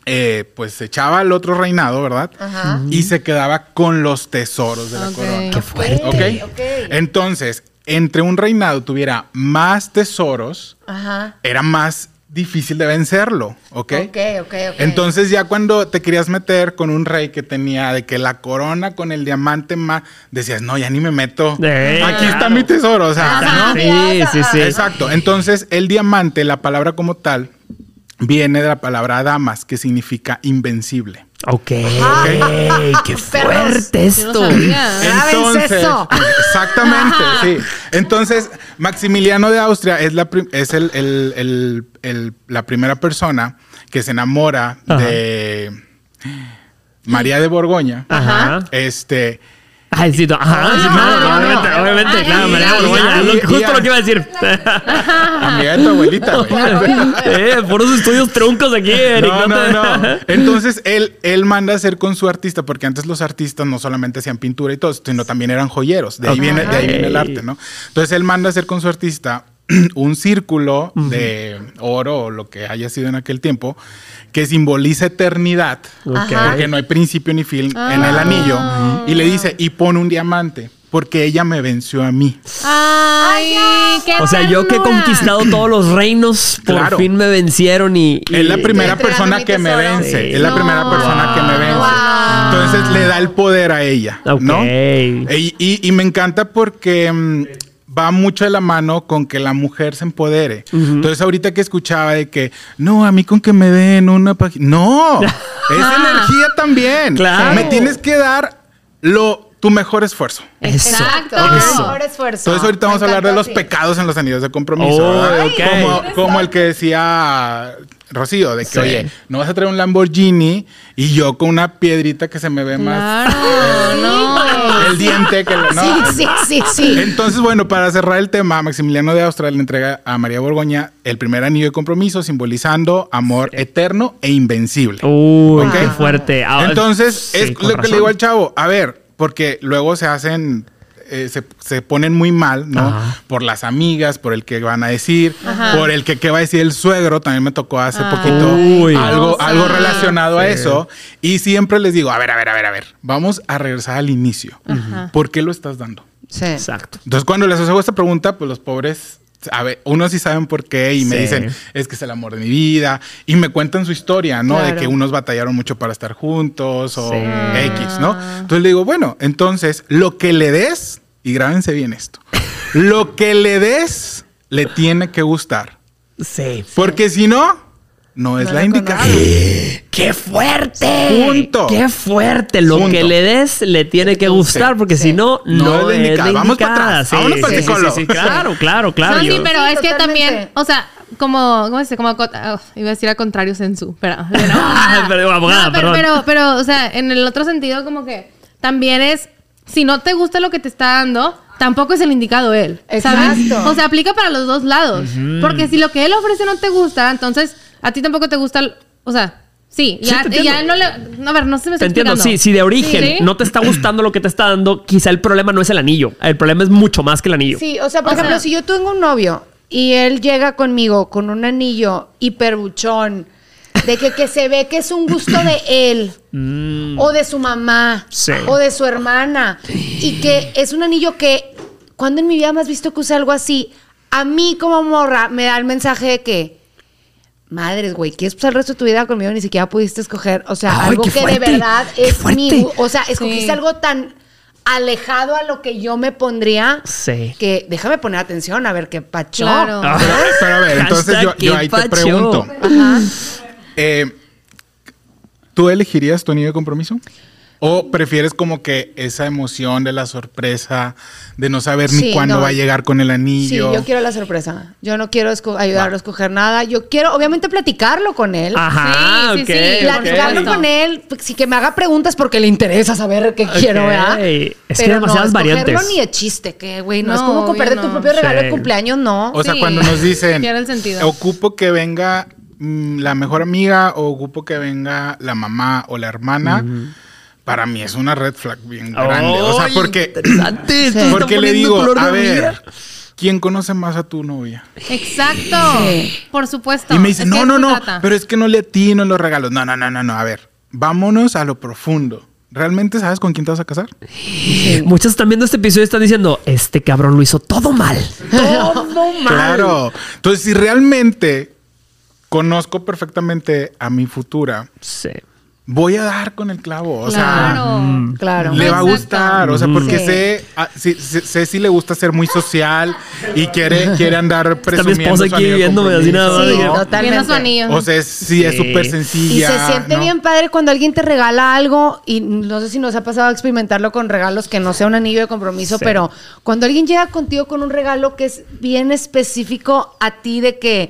eh, pues se echaba al otro reinado, ¿verdad? Ajá. Y se quedaba con los tesoros de la corona. Qué fuerte. Entonces, entre un reinado tuviera más tesoros, Ajá. era más difícil de vencerlo, ¿ok? Ok, ok, ok. Entonces ya cuando te querías meter con un rey que tenía de que la corona con el diamante más, decías, no, ya ni me meto. Eh, Aquí está mi tesoro, o sea, Ajá. ¿no? Sí, sí, sí. Exacto. Entonces el diamante, la palabra como tal, viene de la palabra damas, que significa invencible. Ok. Qué Perros. fuerte esto. Entonces, eso. exactamente, sí. Entonces, Maximiliano de Austria es la, es el, el- el- el- la primera persona que se enamora Ajá. de María de Borgoña. Ajá. Este, Ay, sí, no, ajá, sí, no, no, no, obviamente, no. obviamente, Ay, claro, María Borgoña, lo- justo lo que iba a decir. amiga de tu abuelita, güey. eh, por esos estudios truncos aquí, Eric. No, no, no. Entonces él, él manda a hacer con su artista, porque antes los artistas no solamente hacían pintura y todo, sino también eran joyeros. De ahí, Ok. viene, de ahí viene el arte, ¿no? Entonces él manda a hacer con su artista un círculo de oro o lo que haya sido en aquel tiempo que simboliza eternidad, Ok. porque no hay principio ni fin en el anillo, y le dice, y pone un diamante, porque ella me venció a mí. Ay, qué O sea, yo que he conquistado todos los reinos, por Claro. fin me vencieron y... y- Es la primera persona que me vence. Sí. Es la No. primera persona que me vence. Wow. Entonces le da el poder a ella. Ok. ¿no? Y, y- y me encanta porque mm, va mucho de la mano con que la mujer se empodere. Entonces ahorita que escuchaba de que, no, a mí con que me den una página. No, es energía también. Claro. Me tienes que dar lo, tu mejor esfuerzo. Exacto. Mejor esfuerzo. Entonces ahorita vamos a hablar de los así. pecados en los anillos de compromiso. Oh, como, como el que decía Rocío, de que, Sí. oye, no vas a traer un Lamborghini y yo con una piedrita que se me ve más Claro, no. el diente que no. Sí, sí, sí, sí. Entonces, bueno, para cerrar el tema, Maximiliano de Austria le entrega a María Borgoña el primer anillo de compromiso, simbolizando amor eterno e invencible. Uy, Ok. qué fuerte. Ah, Entonces, sí, es lo que razón. le digo al chavo. A ver, porque luego se hacen, eh, se, se ponen muy mal, ¿no? Ajá. Por las amigas, por el que van a decir, Ajá. por el que qué va a decir el suegro. También me tocó hace Ay, poquito Uy. algo, algo relacionado a eso. Y siempre les digo, a ver, a ver, a ver, a ver. Vamos a regresar al inicio. ¿Por qué lo estás dando? Sí. Exacto. Entonces, cuando les hago esta pregunta, pues los pobres, a ver, unos sí saben por qué y me Sí. dicen, es que es el amor de mi vida, y me cuentan su historia, ¿no? De que unos batallaron mucho para estar juntos o Sí. X, ¿no? Entonces le digo, bueno, entonces, lo que le des, y grábense bien esto, lo que le des, le tiene que gustar. Sí. Porque si no, no es No la indicada. ¡Qué fuerte! Punto. ¡Qué fuerte! Lo Punto. que le des le tiene que gustar, Sí, porque sí. si no, No no, es la es la indicada. Vamos para indicada. atrás. Vámonos para el sí, sí, sí, claro, claro, claro. No, sí, Yo- pero Sí, es que totalmente. también, o sea, como, ¿cómo se dice? Como, ah, iba a decir a contrario sensu, pero, pero, Pero, abogada, No, pero, perdón. pero, pero, o sea, en el otro sentido, como que también es, si no te gusta lo que te está dando, tampoco es el indicado él. ¿sabes? Exacto. O sea, aplica para los dos lados. Porque si lo que él ofrece no te gusta, entonces a ti tampoco te gusta, el- o sea, sí, Sí, ya, te ya no le, no, a ver, no se me Te está entiendo, sí, si de origen Sí. no te está gustando lo que te está dando, quizá el problema no es el anillo. El problema es mucho más que el anillo. Sí, o sea, por O ejemplo, sea- si yo tengo un novio y él llega conmigo con un anillo hiperbuchón, de que, que se ve que es un gusto de él, o de su mamá, Sí. o de su hermana, y que es un anillo que, cuando en mi vida me has visto que usa algo así? A mí como morra me da el mensaje de que, madres, güey, ¿quieres pasar el resto de tu vida conmigo? Ni siquiera pudiste escoger, o sea, Ay, algo que fuerte, de verdad es mi, o sea, escogiste Sí. algo tan alejado a lo que yo me pondría Sí. que déjame poner atención a ver qué pacho. Claro. Ah. Pero, pero a ver, entonces yo, ahí te pregunto. Ajá. Eh, ¿Tú elegirías tu anillo de compromiso? ¿O prefieres como que esa emoción de la sorpresa, de no saber ni Sí, cuándo no. va a llegar con el Sí, anillo? yo quiero la sorpresa. Yo no quiero ayudarlo a escoger nada. Yo quiero, obviamente, platicarlo con él. Ajá, Sí, sí, sí. Platicarlo con él, sí que me haga preguntas porque le interesa saber qué quiero, ¿verdad? Es que hay Pero demasiadas no, variantes. ni de chiste, que güey, no, es No, como obvio comprarte tu no. propio regalo Sí. de cumpleaños, no. O sea, Sí, cuando nos dicen, pierde el sentido. ocupo que venga mm, la mejor amiga o ocupo que venga la mamá o la hermana, para mí es una red flag bien grande. o sea, porque, interesante, porque le digo, a ver. ¿quién conoce más a tu novia? Exacto. Sí. Por supuesto. Y me dice, no, no, no, trata. pero es que no le atino los regalos. No, no, no, no, no. A ver, vámonos a lo profundo. ¿Realmente sabes con quién te vas a casar? Muchos están viendo este episodio y están diciendo, este cabrón lo hizo todo mal. Todo mal. Claro. Entonces, si realmente conozco perfectamente a mi futura, Sí. Voy a dar con el clavo. O sea, Claro. Claro. le va a gustar, o sea, porque Sí. sé, ah, sí, sé, sé si le gusta ser muy social y quiere, quiere andar Está mi presumiendo esposa su aquí viéndome así nada más. Sí, de que- totalmente. Su anillo. O sea, es- sí, es súper Y sencilla. se siente ¿no? bien padre cuando alguien te regala algo y no sé si nos ha pasado a experimentarlo con regalos que no sea un anillo de compromiso, Sí. pero cuando alguien llega contigo con un regalo que es bien específico a ti de que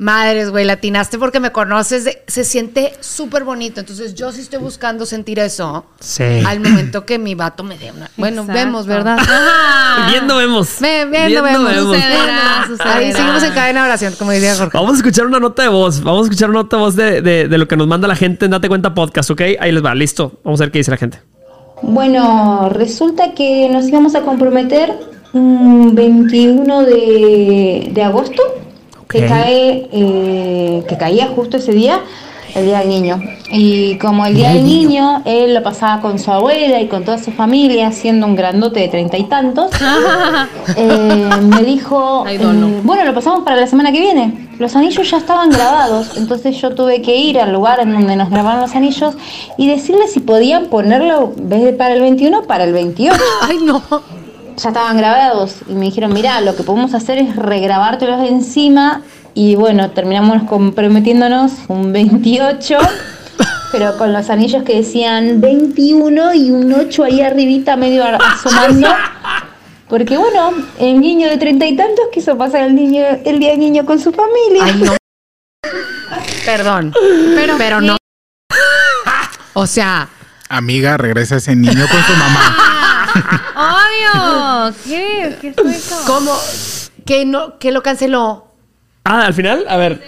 madres, güey, latinaste porque me conoces, de- se siente súper bonito. Entonces yo sí estoy buscando sentir eso Sí. al momento que mi vato me dé una. Bueno, Exacto. vemos, ¿verdad? Ajá. Viendo vemos. Ve- viendo, vemos. Sucederá, sucederá. Ahí seguimos en cadena de oración, como diría Jorge. Vamos a escuchar una nota de voz. Vamos a escuchar una nota de voz de, de- de lo que nos manda la gente en Date Cuenta Podcast, ¿ok? Ahí les va, listo. Vamos a ver qué dice la gente. Bueno, resulta que nos íbamos a comprometer un 21 de, de agosto, que cae, eh, que caía justo ese día, el día del niño. Y como el día del niño, él lo pasaba con su abuela y con toda su familia, siendo un grandote de treinta y tantos, eh, me dijo, eh, bueno, lo pasamos para la semana que viene. Los anillos ya estaban grabados, entonces yo tuve que ir al lugar en donde nos grabaron los anillos y decirles si podían ponerlo, en vez de para el 21, para el 28. Ay, no. Ya estaban grabados y me dijeron, mira, lo que podemos hacer es regrabártelos encima y bueno, terminamos comprometiéndonos un 28. Pero con los anillos que decían 21 y un 8 ahí arribita medio asomando. Porque bueno, el niño de treinta y tantos quiso pasar el niño, el día del niño con su familia. Ay, no. Perdón. Pero, Pero no. O sea, Amiga, regresa ese niño con su mamá. Obvio. ¿Qué? ¿Qué fue eso? ¿cómo? Que no, que lo canceló. Ah, al final, a ver.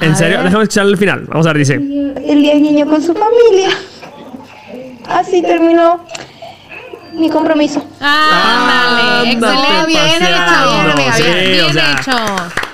¿En serio? Déjame escuchar el final. Vamos a ver, dice. El día del niño con su familia. Así terminó mi compromiso. Ándale. Ándate Excelente. Bien hecho, bien, amiga. sí, Bien, bien o sea, hecho.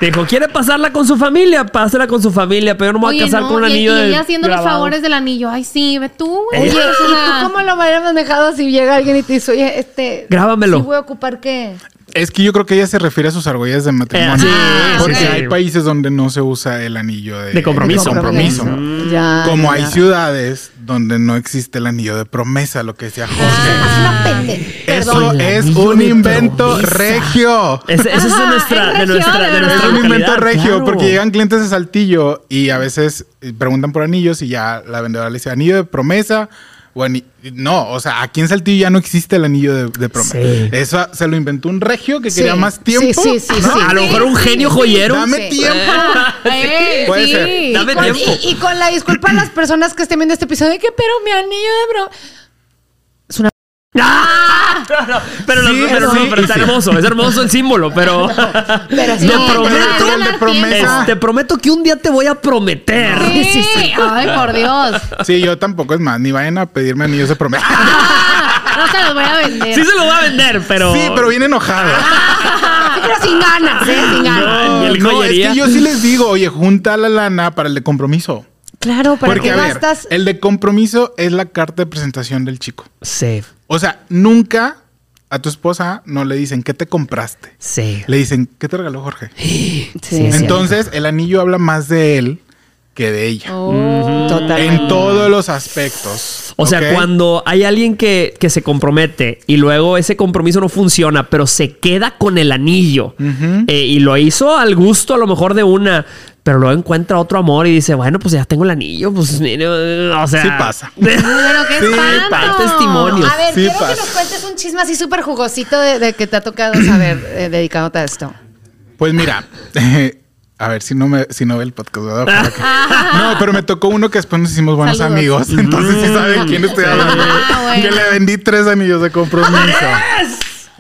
Dijo, ¿quiere pasarla con su familia? Pásela con su familia, pero yo no me voy a casar no, con un y- anillo y de ella haciendo los favores del anillo. Ay, sí, ve tú, güey. Oye, ¿y tú cómo lo hubieras dejado si llega alguien y te dice, oye, este. Grábamelo. ¿Sí voy a ocupar qué? Es que yo creo que ella se refiere a sus argollas de matrimonio. Eh, sí, porque sí, sí. hay países donde no se usa el anillo de, De compromiso. de compromiso. Ya. Como ya, hay ciudades donde no existe el anillo de promesa, lo que decía Jorge. Es una pende. Eso es un invento promesa. regio. Ese, ese es de nuestra, es de nuestra, de región, nuestra Es un invento regio claro. porque llegan clientes de Saltillo y a veces preguntan por anillos y ya la vendedora le dice anillo de promesa o No, o sea, aquí en Saltillo ya no existe el anillo de, de promesa. Sí. Eso se lo inventó un regio que Sí. quería más tiempo. Sí, sí, sí, ¿no? sí. A lo mejor un genio sí, joyero. Dame Sí. tiempo. eh, Puede sí. ser. Dame Con- tiempo. y, y con la disculpa a las personas que estén viendo este episodio, de que, pero mi anillo de bro. Es una. ¡Ah! No, no, pero, Sí, no, pero, sí, no, pero y está sí. hermoso, es hermoso el símbolo, pero Pero sí, te prometo, promesa. te prometo que un día te voy a prometer. Sí, sí, sí. Ay, por Dios. Sí, yo tampoco es más, ni vayan a pedirme anillos de promesa. No se los voy a vender. Sí se lo va a vender, pero Sí, pero bien enojado. Sí, pero sin ganas, ¿eh? Sin ganas. No, y el No, es que yo sí les digo, oye, junta la lana para el de compromiso. Claro, ¿para Porque, qué a ver, gastas? el de compromiso es la carta de presentación del chico. Sí, O sea, nunca a tu esposa no le dicen, ¿qué te compraste? sí. Le dicen, ¿qué te regaló Jorge? Sí, Entonces, el anillo habla más de él que de ella. Oh, totalmente. En todos los aspectos. O sea, cuando hay alguien que, que se compromete y luego ese compromiso no funciona, pero se queda con el anillo eh, y lo hizo al gusto a lo mejor de una, pero luego encuentra otro amor y dice, bueno, pues ya tengo el anillo, pues mire, o sea... Sí pasa. Pero qué Sí, espanto. pa- testimonios. A ver, Sí quiero que pasa. nos cuentes un chisme así súper jugosito de, de que te ha tocado saber eh, dedicándote a esto. Pues mira, a ver si no me, si no ve el podcast. No, pero me tocó uno que después nos hicimos buenos Saludos. amigos. Entonces sí saben quién estoy hablando. Ah, bueno. Que le vendí tres anillos de compromiso.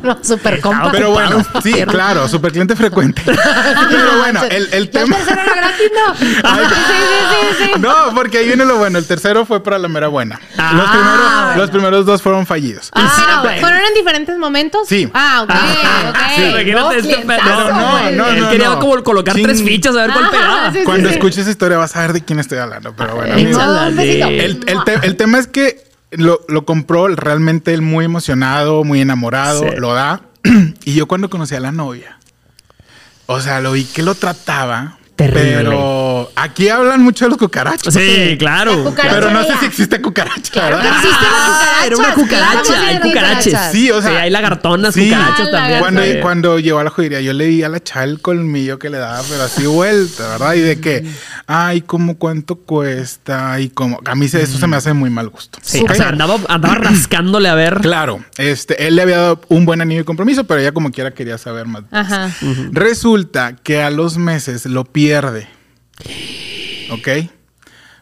No, súper compa. Pero bueno, sí, claro, super cliente frecuente. Pero bueno, el, el tema. tercero era gratis, no. Sí, sí, sí, sí. No, porque ahí viene lo bueno. El tercero fue para la mera buena. Ah, los, primeros, bueno. los primeros dos fueron fallidos. Ah, bueno. ¿Fueron en diferentes momentos? Sí. Ah, ok, ok. Sí, imagínate No, este no, no, Él no, quería no. como colocar tres fichas a ver cuál Ah, pegaba. sí, sí. Cuando escuches esa historia vas a ver de quién estoy hablando. Pero bueno, amigo. El, el te- el tema es que lo, lo compró realmente él muy emocionado, muy enamorado, Sí. lo da. y yo cuando conocí a la novia, o sea, lo vi que lo trataba, Terrible. Pero aquí hablan mucho de los cucarachos. Sí, claro. cucaracha. Pero no sé si existe cucaracha. Claro Ah, era una cucaracha, hay cucarachas. Sí, o sea, Sí, hay lagartonas, sí. cucarachas Ah, también. Cuando, cuando llegó a la joyería, yo le di a la chava el colmillo que le daba, pero así vuelta, ¿verdad? Y de que, ay, ¿cómo cuánto cuesta? Y como, a mí eso se me hace muy mal gusto. Sí, o sea, andaba, andaba rascándole a ver. Claro, este, él le había dado un buen anillo de compromiso, pero ella como quiera quería saber más. Ajá. Resulta que a los meses lo pierde. ¿Ok?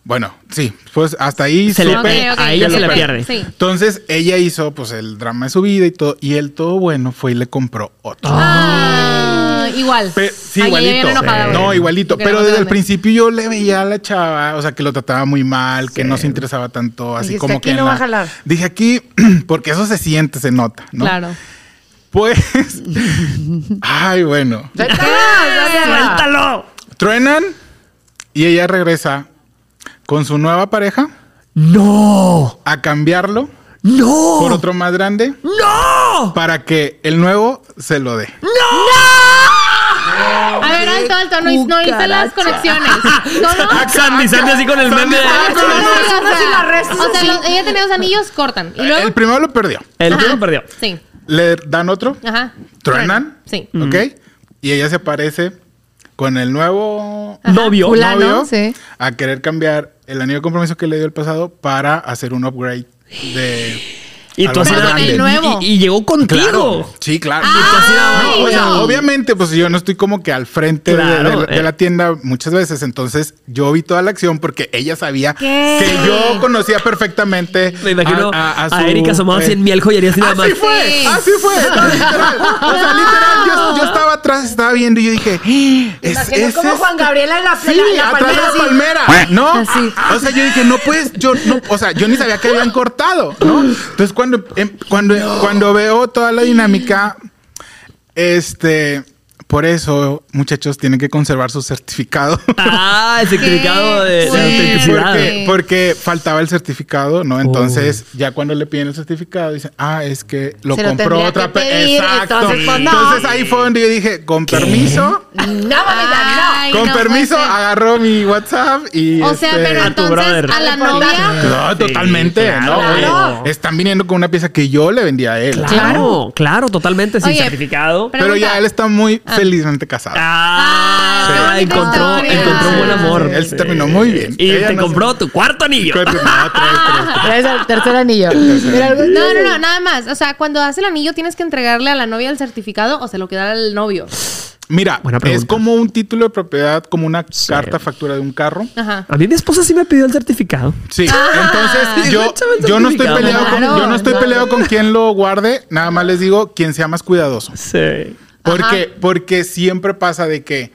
Bueno, sí, pues hasta ahí Se le supe pe- Ok, ok, a ella se lo le pierde. Sí. Entonces ella hizo pues el drama de su vida y todo, y él todo bueno fue y le compró otro. Ah, igual. Pe- sí, Ay, igualito. enojada, no, igualito. Pero desde el principio yo le veía a la chava, o sea, que lo trataba muy mal, que no se interesaba tanto, así Dijiste, como "Aquí que. no va la- a jalar". Dije aquí, porque eso se siente, se nota, ¿no? Claro. Pues. ay, bueno. ¡Suéltalo! Truenan y ella regresa con su nueva pareja ¡No! a cambiarlo ¡No! por otro más grande ¡No! para que el nuevo se lo dé. A ver, alto, alto. No, no hice las conexiones. ¿Cómo? Sandy, Sandy así con el meme No, no, no, no, no, O sea, los- ella tenía dos anillos, cortan. Y El luego. primero lo perdió. El Ajá. otro perdió. Sí. Le dan otro, Ajá. truenan, Sí. ¿ok? Y ella se aparece con el nuevo Novio. Fulano, novio sí. a querer cambiar el anillo de compromiso que le dio el pasado para hacer un upgrade de Y tú así nuevo. Y, y llegó contigo. Claro, sí, claro. Ay, No, o sea, no. obviamente, pues yo no estoy como que al frente de- Claro, de, de eh. la tienda muchas veces, entonces yo vi toda la acción porque ella sabía ¿Qué? que yo conocía perfectamente Me imagino a, a, a- a su, Erika asomada así eh, en miel joyería así nada más. Así fue, Sí. así fue, no, literal. O sea, literal, yo, yo estaba atrás, estaba viendo y yo dije, "Ah, es, Imagino como es- Juan Gabriel en la, Sí, la, la atrás de palmera la así. palmera, ¿no? Así. O sea, yo dije, no puedes, yo no, o sea, yo ni sabía que habían cortado, ¿no? Entonces, cuando, em, cuando, cuando veo toda la dinámica, este, por eso, muchachos, tienen que conservar su certificado. Ah, el certificado de, de fuerte. autenticidad. Porque, porque faltaba el certificado, ¿no? Entonces, ya cuando le piden el certificado, dicen, ah, es que lo Se compró otra que pe- pedir, Exacto. entonces, pues, no. Entonces ahí fue donde yo dije, con permiso, No, mamita, Ay, con no permiso, agarró mi WhatsApp y. O sea, este, pero a tu entonces brother. a la No novia. No, Sí, totalmente, claro. ¿no? Oye, Claro. están viniendo con una pieza que yo le vendí a él. Claro, claro, totalmente sin Oye, certificado. pero- Pero ya él está muy felizmente casado. Ah, bonita encontró, encontró un buen amor. Él se terminó muy bien. Y Ella te no compró se- tu cuarto anillo. No, tres, tres, el tercer anillo. No, no, no, nada más. O sea, cuando hace el anillo, tienes que entregarle a la novia el certificado o se lo queda al novio. Mira, Buena pregunta. es como un título de propiedad, como una carta factura de un carro. Ajá. A mí mi esposa sí me pidió el certificado. Sí, Ah. entonces yo, yo no estoy peleado con, yo no estoy no. peleado con quien lo guarde, nada más les digo quien sea más cuidadoso. Sí. Porque, porque siempre pasa de que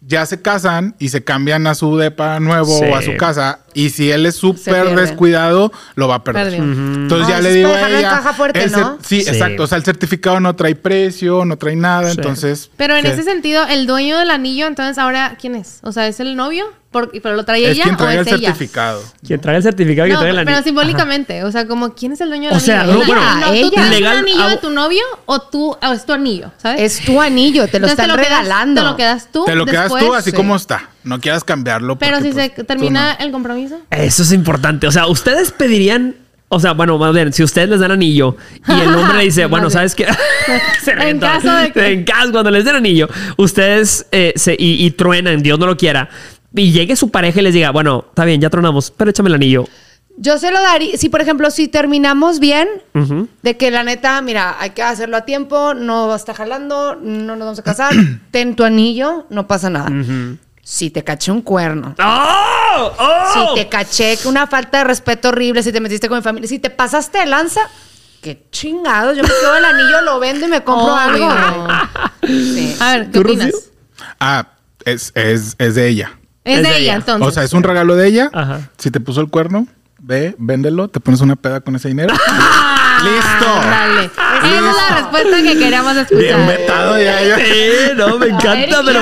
ya se casan y se cambian a su depa nuevo Sí. o a su casa. Y si él es súper descuidado, lo va a perder. Entonces Ah, ya le digo a en ella. caja fuerte, el cer- ¿no? Sí, Sí. exacto. O sea, el certificado no trae precio, no trae nada. Sí. Entonces. Pero en ¿qué? ese sentido, el dueño del anillo, entonces ahora, ¿quién es? O sea, ¿es el novio? Por- ¿Pero lo trae es ella quien o trae es el ella? certificado. Quien trae el certificado y No, trae el pero anillo. simbólicamente, o sea, como ¿quién es el dueño del O sea, anillo? no, bueno, no, ¿Tú ella. tienes Legal, un anillo de abo- tu novio o tú o es tu anillo, ¿sabes? Es tu anillo, te lo Entonces, están te regalando. te lo quedas tú Te lo quedas tú así sí. como está. No quieras cambiarlo. Pero porque, si pues, se tú termina no. el compromiso. Eso es importante. O sea, ustedes pedirían. O sea, bueno, más bien, si ustedes les dan anillo y el hombre le dice, bueno, ¿sabes qué? Se En caso de que- En caso, cuando les den anillo, ustedes eh, se, y, y truenan, Dios no lo quiera, y llegue su pareja y les diga, bueno, está bien, ya tronamos, pero échame el anillo. Yo se lo daría, si por ejemplo, si terminamos bien, de que la neta, mira, hay que hacerlo a tiempo, no está jalando, no nos vamos a casar, ten tu anillo, no pasa nada. Si te caché un cuerno, ¡Oh! ¡Oh! si te caché una falta de respeto horrible, si te metiste con mi familia, si te pasaste de lanza, qué chingados, yo me quedo el anillo, lo vendo y me compro algo. Sí. A ver, ¿qué ¿Tú, opinas? Rocío? Ah, es, es, es de ella. Es, Es de de ella, ella. entonces. O sea, es un regalo de ella. Ajá. Si te puso el cuerno, ve, véndelo, te pones una peda con ese dinero. ¡Listo! Dale. Esa es la respuesta que queríamos escuchar. Bien vetado ya. ya. Sí, no, me encanta, Eric, pero.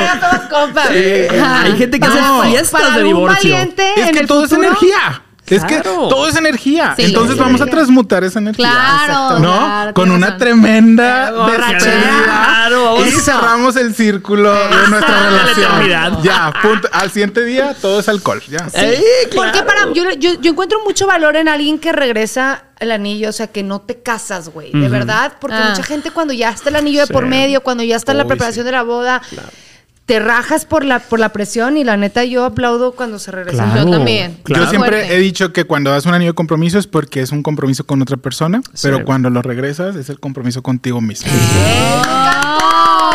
compas. Hay gente que No. hace fiestas Para de un divorcio. valiente Es en que el todo es energía. Es que Claro. todo es energía. Sí, Entonces es vamos a transmutar esa energía. Claro, ¿No? claro. con una razón. tremenda. Claro, y cerramos el círculo de nuestra la relación. Ya, punto. Al siguiente día todo es alcohol. Ya. Ey, Porque claro. para yo, yo, yo encuentro mucho valor en alguien que regresa el anillo, o sea, que no te casas, güey, de verdad, porque Ah. mucha gente cuando ya está el anillo de por medio, cuando ya está la Uy, preparación sí. de la boda, te rajas por la por la presión y la neta yo aplaudo cuando se regresa. Claro, Yo también. claro. Yo siempre Fuerte. he dicho que cuando das un anillo de compromiso es porque es un compromiso con otra persona, Sí. pero cuando lo regresas es el compromiso contigo mismo.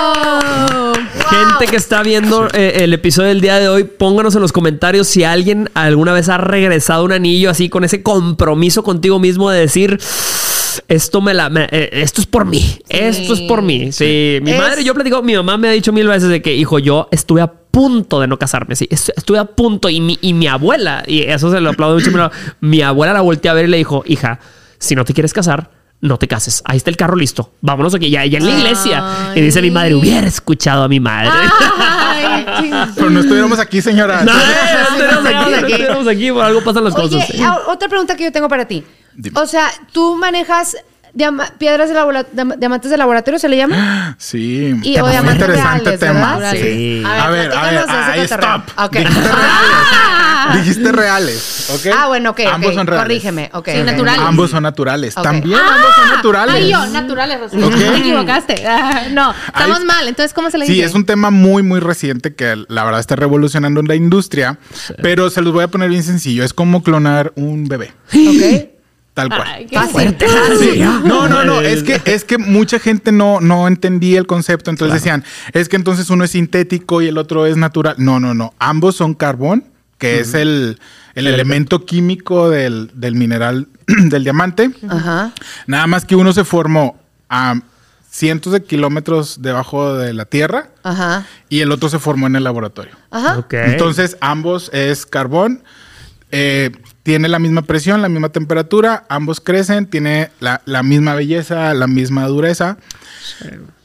Oh. Gente que está viendo eh, el episodio del día de hoy, pónganos en los comentarios si alguien alguna vez ha regresado un anillo así con ese compromiso contigo mismo de decir esto me la me- eh, esto es por mí, esto es por mí. Sí, mi Es- madre, yo platico, mi mamá me ha dicho mil veces de que, hijo, yo estuve a punto de no casarme, sí, est- estuve a punto y mi, y mi abuela, y eso se lo aplaudo mucho, pero mi abuela la volteó a ver y le dijo, hija, si no te quieres casar, no te cases. Ahí está el carro listo. Vámonos aquí, ya, ya en la iglesia. Y dice mi madre, hubiera escuchado a mi madre. Ay. Pero no estuviéramos aquí, señora. No, no estuviéramos aquí, no aquí. estuviéramos aquí, por algo pasan las Oye, cosas. otra pregunta que yo tengo para ti. Dime. O sea, tú manejas diama- piedras de diamantes de laboratorio, ¿se le llama? Sí, Y muy obviamente interesante reales, tema. ¿verdad? Sí. A ver, a ver, ahí stop. Ok. Dijiste reales. Dijiste reales, ¿ok? Ah, bueno, ok. Ambos son reales. Corrígeme, ok. Sí, ok. naturales. Ambos son naturales. También ambos son naturales. Ay, yo, naturales, Rosy. Ok. Te equivocaste. Ah, no, estamos mal. Entonces, ¿cómo se le dice? Sí, es un tema muy, muy reciente que la verdad está revolucionando la industria, pero se los voy a poner bien sencillo. Es como clonar un bebé, Ok. Tal cual. Ay, qué Fácil. fuerte. Sí. No, no, no. Es que, es que mucha gente no, no entendía el concepto. Entonces decían, es que entonces uno es sintético y el otro es natural. No, no, no. Ambos son carbón, que es el, el elemento químico del, del mineral del diamante. Ajá. Nada más que uno se formó a cientos de kilómetros debajo de la tierra Ajá. y el otro se formó en el laboratorio. Ajá. Ok. Entonces, ambos es carbón. eh, tiene la misma presión, la misma temperatura, ambos crecen, tiene la, la misma belleza, la misma dureza.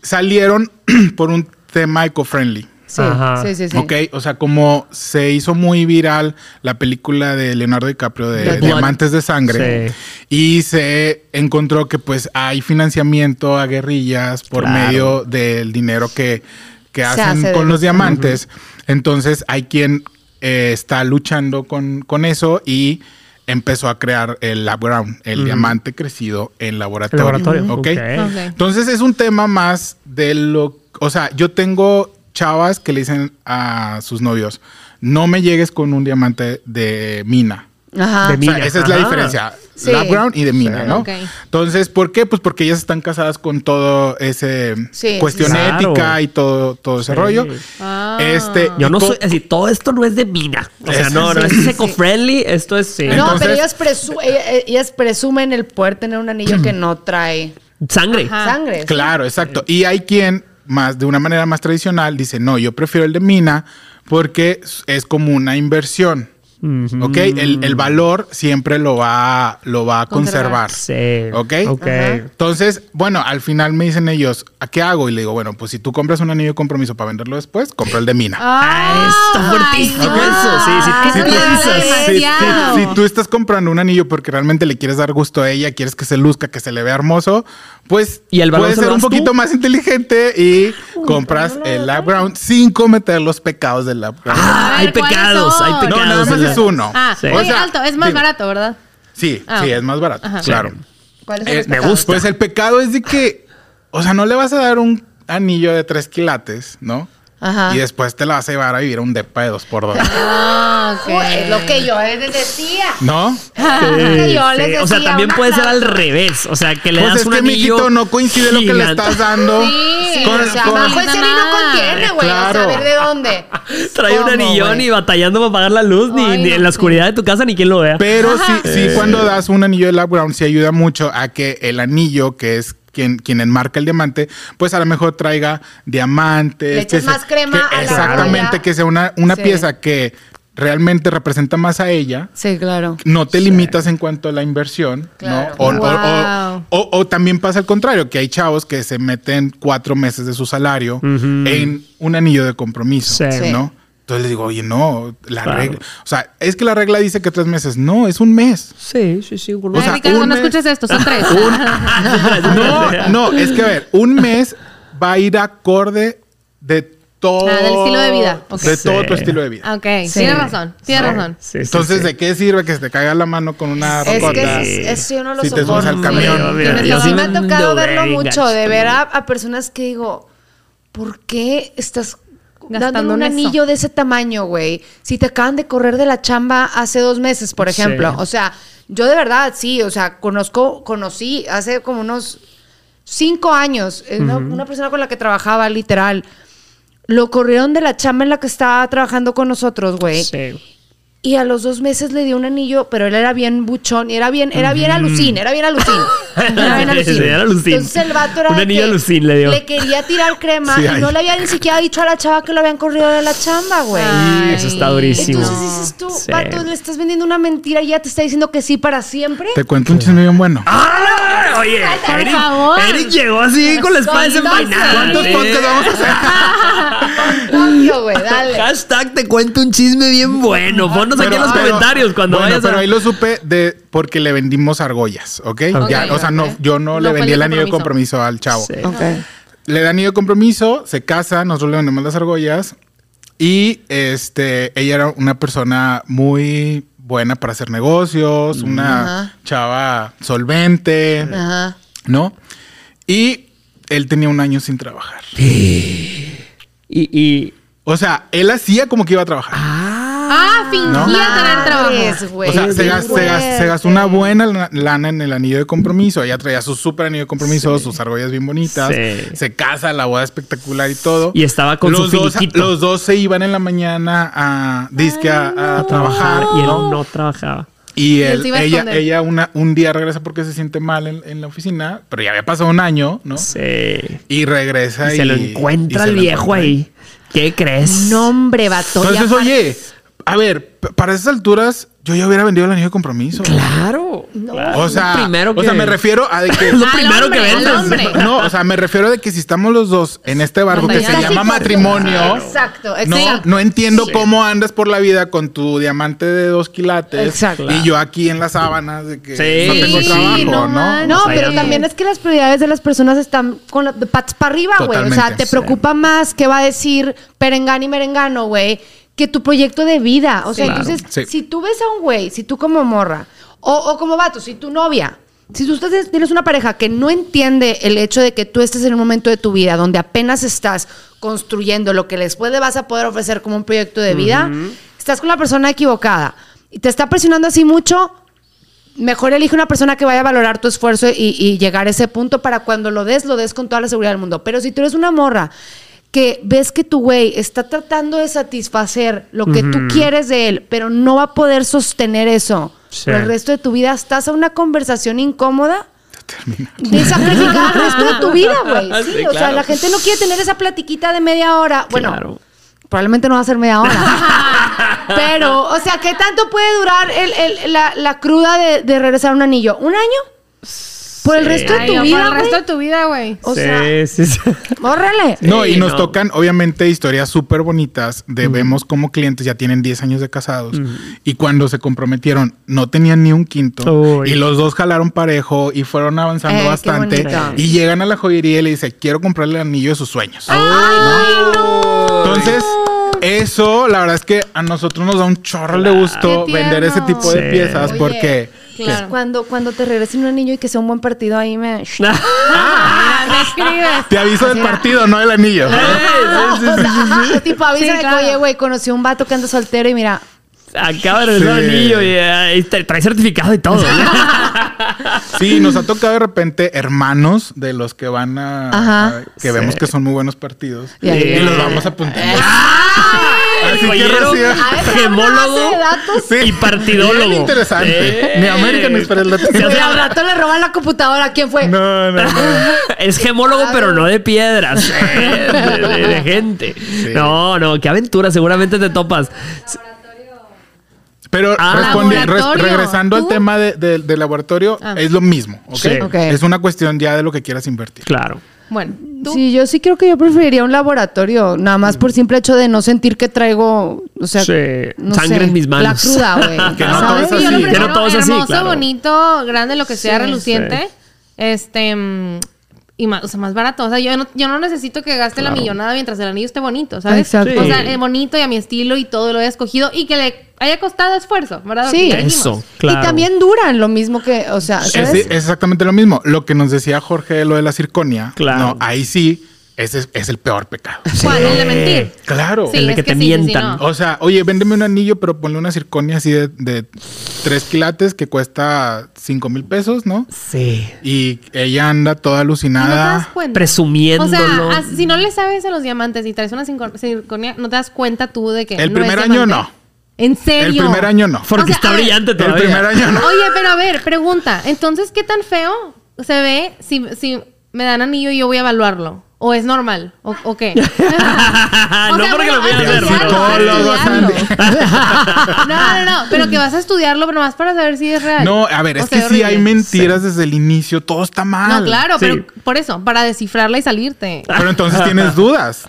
Salieron por un tema eco-friendly. Sí, Ajá. sí, sí, sí. Ok, o sea, como se hizo muy viral la película de Leonardo DiCaprio de. Diamantes de Sangre Sí. y se encontró que pues hay financiamiento a guerrillas por Claro. medio del dinero que, que hacen hace con los- los diamantes. Entonces hay quien eh, está luchando con, con eso y empezó a crear el lab ground, el diamante crecido en laboratorio. Entonces es un tema más de lo, o sea, yo tengo chavas que le dicen a sus novios, no me llegues con un diamante de mina. Ajá. De O mina. sea, esa es la Ajá. diferencia. Sí. Y de mina, Sí. ¿no? Ok. Entonces, ¿por qué? Pues porque ellas están casadas con todo ese Sí, cuestión ética y todo, todo ese Sí. rollo. Ah. Este, Yo no soy así, todo esto no es de mina. O sea, Es- no, no, es sí, eco-friendly, esto es sí. No, Entonces- pero ellas, presu- ellas, ellas presumen el poder tener un anillo que no trae sangre. Ajá. sangre. ¿sí? Claro, exacto. Y hay quien, más de una manera más tradicional, dice, no, yo prefiero el de mina porque es como una inversión. ¿Ok? El, el valor siempre lo va, lo va a Conservar. conservar. Sí. ¿Ok? Ok. Entonces, bueno, al final me dicen ellos, ¿a qué hago? Y le digo, bueno, pues si tú compras un anillo de compromiso para venderlo después, compra el de mina. Ah, está fuertísimo eso. Sí, sí, eso Si, si- demasiado. si tú estás comprando un anillo porque realmente le quieres dar gusto a ella, quieres que se luzca, que se le vea hermoso, pues ¿Y el puedes ser un tú? poquito más inteligente y compras el lab ground sin cometer los pecados del lab ground. Ah, hay ver, ¿cuáles pecados, hay pecados. no, nada más es uno. Ah, Sí. oye, O sea, alto, es más barato, ¿verdad? Sí, Ah, sí, es más barato, Ajá. claro. ¿Cuáles son Eh, los me gusta. Pues el pecado es de que, o sea, no le vas a dar un anillo de tres quilates, ¿no? Ajá. Y después te la vas a llevar a vivir a un depa de dos por dos. Ah, ok. Es lo que yo les decía. ¿No? que yo les Sí, decía. O sea, también puede ser al revés. O sea, que le Pues das es un que, anillo. mijito, no coincide lo que le estás dando. Sí, Con- O sea, con- no contiene, güey. Claro. O sea, a ver de dónde. Trae un ¿Cómo, anillón y batallando para apagar la luz, ni, Ay, ni no en la oscuridad de tu casa, ni quien lo vea. Pero sí, sí, cuando das un anillo de lab ground, sí ayuda mucho a que el anillo, que es quien, quien enmarca el diamante, pues a lo mejor traiga diamantes. Le echas que más crema que- a la Exactamente, que sea una, una Sí. pieza que realmente representa más a ella. Sí, claro. No te limitas en cuanto a la inversión, Claro. ¿no? O, o- Wow. o- o- o también pasa al contrario, que hay chavos que se meten cuatro meses de su salario en un anillo de compromiso, Sí. ¿no? Entonces le digo, oye, no, la Claro. regla. O sea, es que la regla dice que tres meses. No, es un mes. Sí, sí, sí. O Ay, sea, Ricardo, un no mes- escuches esto, son tres. No, no, es que a ver, un mes va a ir acorde de todo. Ah, del estilo de vida. De todo tu estilo de vida. Ok, tienes razón, tienes razón. Sí, sí, Entonces, sí. ¿de qué sirve que se te caiga la mano con una Es rocota? que es- eso yo no lo Si te subes al camión. Yo sí me ha tocado me verlo mucho, de ver a, a personas que digo, ¿por qué estás Dando un eso. anillo de ese tamaño, güey? Si te acaban de correr de la chamba hace dos meses, por Sí. ejemplo. O sea, yo de verdad, sí, o sea, conozco, conocí hace como unos cinco años, eh, una, una persona con la que trabajaba, literal. Lo corrieron de la chamba en la que estaba trabajando con nosotros, güey. Sí. Y a los dos meses le dio un anillo, pero él era bien buchón, y era bien, era bien alucín, era bien alucín. Era bien alucín. Era alucín. Entonces el vato era Un anillo alucín le dio. quería tirar crema Sí, y ay. no le había ni siquiera dicho a la chava que lo habían corrido de la chamba, güey. Eso está durísimo. Entonces dices tú, Sí. vato, le estás vendiendo una mentira y ya te está diciendo que sí para siempre. Te cuento un chisme bien bueno. ¡Ah! Oye, Por Eric, favor. Eric llegó así con la espada desenvainada. ¿Cuántos podcasts vamos a hacer? Obvio, güey, dale. Hashtag te cuento un chisme bien bueno. Ponnos aquí en los pero- comentarios cuando bueno, vayas pero a... ahí lo supe de porque le vendimos argollas, ¿ok? Ya, o sea, no, yo no, No le vendí el anillo de compromiso. al chavo. Sí. Le da anillo de compromiso, se casa, nosotros le vendemos las argollas y este, ella era una persona muy buena para hacer negocios, una Ajá. chava solvente, Ajá. ¿no? Y él tenía un año sin trabajar. Y, y... O sea, él hacía como que iba a trabajar. Ah, fingía ¿No? tener trabajo. Madres, güey, O sea, qué se, gas- se gas- se gastó una buena la- lana en el anillo de compromiso. Ella traía su súper anillo de compromiso, sus argollas bien bonitas. Sí. Se casa, la boda espectacular y todo. Y estaba con los su dos, finiquito. los dos se iban en la mañana a disque a, a trabajar. Y él ¿no? no trabajaba. Y él a ella, ella una, un día regresa porque se siente mal en, en la oficina, pero ya había pasado un año, ¿no? Sí. Y regresa Y y, se lo encuentra y el viejo encuentra ahí. ¿Qué crees? No, hombre, vato. y Entonces, oye, a ver, para esas alturas, yo ya hubiera vendido el anillo de compromiso. Claro. claro. O sea, primero que... o sea, me refiero a de que Es lo primero hombre, que vendes. No, o sea, me refiero de que si estamos los dos en este barco que se llama matrimonio, Exacto, no, exacto. no entiendo cómo andas por la vida con tu diamante de dos quilates Exacto. y yo aquí en las sábanas de que Sí, no tengo sí, trabajo, no ¿no? No, O sea, pero también es que las prioridades de las personas están con la, de patas para arriba, güey. O sea, te Sí. preocupa más qué va a decir perengano y merengano, güey, que tu proyecto de vida. O sea, Claro. entonces, Sí. si tú ves a un güey, si tú como morra, o, o como vato, si tu novia, si tú estás- tienes una pareja que no entiende el hecho de que tú estés en un momento de tu vida donde apenas estás construyendo lo que después le vas a poder ofrecer como un proyecto de vida, estás con la persona equivocada y te está presionando así mucho, mejor elige una persona que vaya a valorar tu esfuerzo y, y llegar a ese punto para cuando lo des, lo des con toda la seguridad del mundo. Pero si tú eres una morra que ves que tu güey está tratando de satisfacer lo que tú quieres de él, pero no va a poder sostener eso Sí. por el resto de tu vida, estás a una conversación incómoda de sacrificar el resto de tu vida, güey. Sí, Sí, o sea, la gente no quiere tener esa platiquita de media hora. Bueno, Claro. Probablemente no va a ser media hora. Pero, o sea, ¿qué tanto puede durar el- el- la, la cruda de, de regresar un anillo? ¿Un año? Por el resto de tu vida, Por el resto güey. de tu vida, güey. O sí, sea, sí, sí. bórrale. No, y nos no. tocan, obviamente, historias súper bonitas de vemos como clientes ya tienen 10 años de casados y cuando se comprometieron no tenían ni un quinto Uy. y los dos jalaron parejo y fueron avanzando Eh, bastante y llegan a la joyería y le dice, quiero comprarle el anillo de sus sueños. Ay, no. Entonces, eso, la verdad es que a nosotros nos da un chorro de gusto vender ese tipo de Sí. piezas Oye, porque... Claro. Cuando, cuando te regresen un anillo y que sea un buen partido ahí me... Mira, me escribes. Te aviso del partido, no del anillo. O sea, tipo, avisa Sí, de que, oye, güey, conocí a un vato que anda soltero y mira, Acaba de Sí. el anillo y eh, y te- trae certificado y todo. Sí, nos ha tocado de repente hermanos de los que van a... Ajá. a- que vemos que son muy buenos partidos. Y los vamos apuntando. el Así que joyero, recibe- A esa gemólogo de. Sí. y partidólogo. Bien interesante. Eh. Ni American Express Se tiene. al rato le roban la computadora. ¿Quién fue? No, no, no. Es gemólogo, pero no de piedras. eh, de, de- de gente. No, no, qué aventura. Seguramente te topas. Pero Ah. res- regresando al tema de- de- del laboratorio, Ah. es lo mismo, ¿ok? Sí. Ok. Es una cuestión ya de lo que quieras invertir. Claro. Bueno, tú. Sí, yo sí creo que yo preferiría un laboratorio, nada más por simple hecho de no sentir que traigo, o sea, Sí, no sangre sé, en mis manos. La cruda, güey. Que no ¿sabes? todo es así. Que no todo es así, hermoso, claro. bonito, grande, lo que sea, Sí, reluciente. Este. mm, Y más, o sea, más barato. O sea, yo no, yo no necesito que gaste la millonada mientras el anillo esté bonito, ¿sabes? Exacto. O sea, bonito y a mi estilo y todo lo haya escogido y que le haya costado esfuerzo, ¿verdad? Sí. Eso, claro. Y también duran lo mismo que, o sea, Es, ¿sabes? es exactamente lo mismo. Lo que nos decía Jorge de lo de la circonia. Claro. No, ahí sí, ese es, es el peor pecado. ¿Cuál? El de mentir. Claro. Sí, El de es que te sí, sí, sí, mientan. no. O sea, oye, véndeme un anillo, pero ponle una circonia así de, de tres quilates que cuesta cinco mil pesos, ¿no? Sí. Y ella anda toda Y no te das alucinada. cuenta. Presumiéndolo. O sea, si no le sabes a los diamantes y traes una circonia, no te das cuenta tú de que El no es primer año diamante. no. ¿En El serio? primer año no. Porque O sea, está ver, brillante El todavía. primer año no. Oye, pero a ver, pregunta. Entonces, ¿qué tan feo se ve si, si me dan anillo y yo voy a evaluarlo? ¿O es normal? ¿O, o qué? No porque lo voy a hacer. No, no, no. Pero que vas a estudiarlo, pero más para saber si es real. No, a ver, O es sea, que si hay mentiras desde el inicio, todo está mal. No, claro, Sí. pero por eso, para descifrarla y salirte. Pero entonces tienes dudas.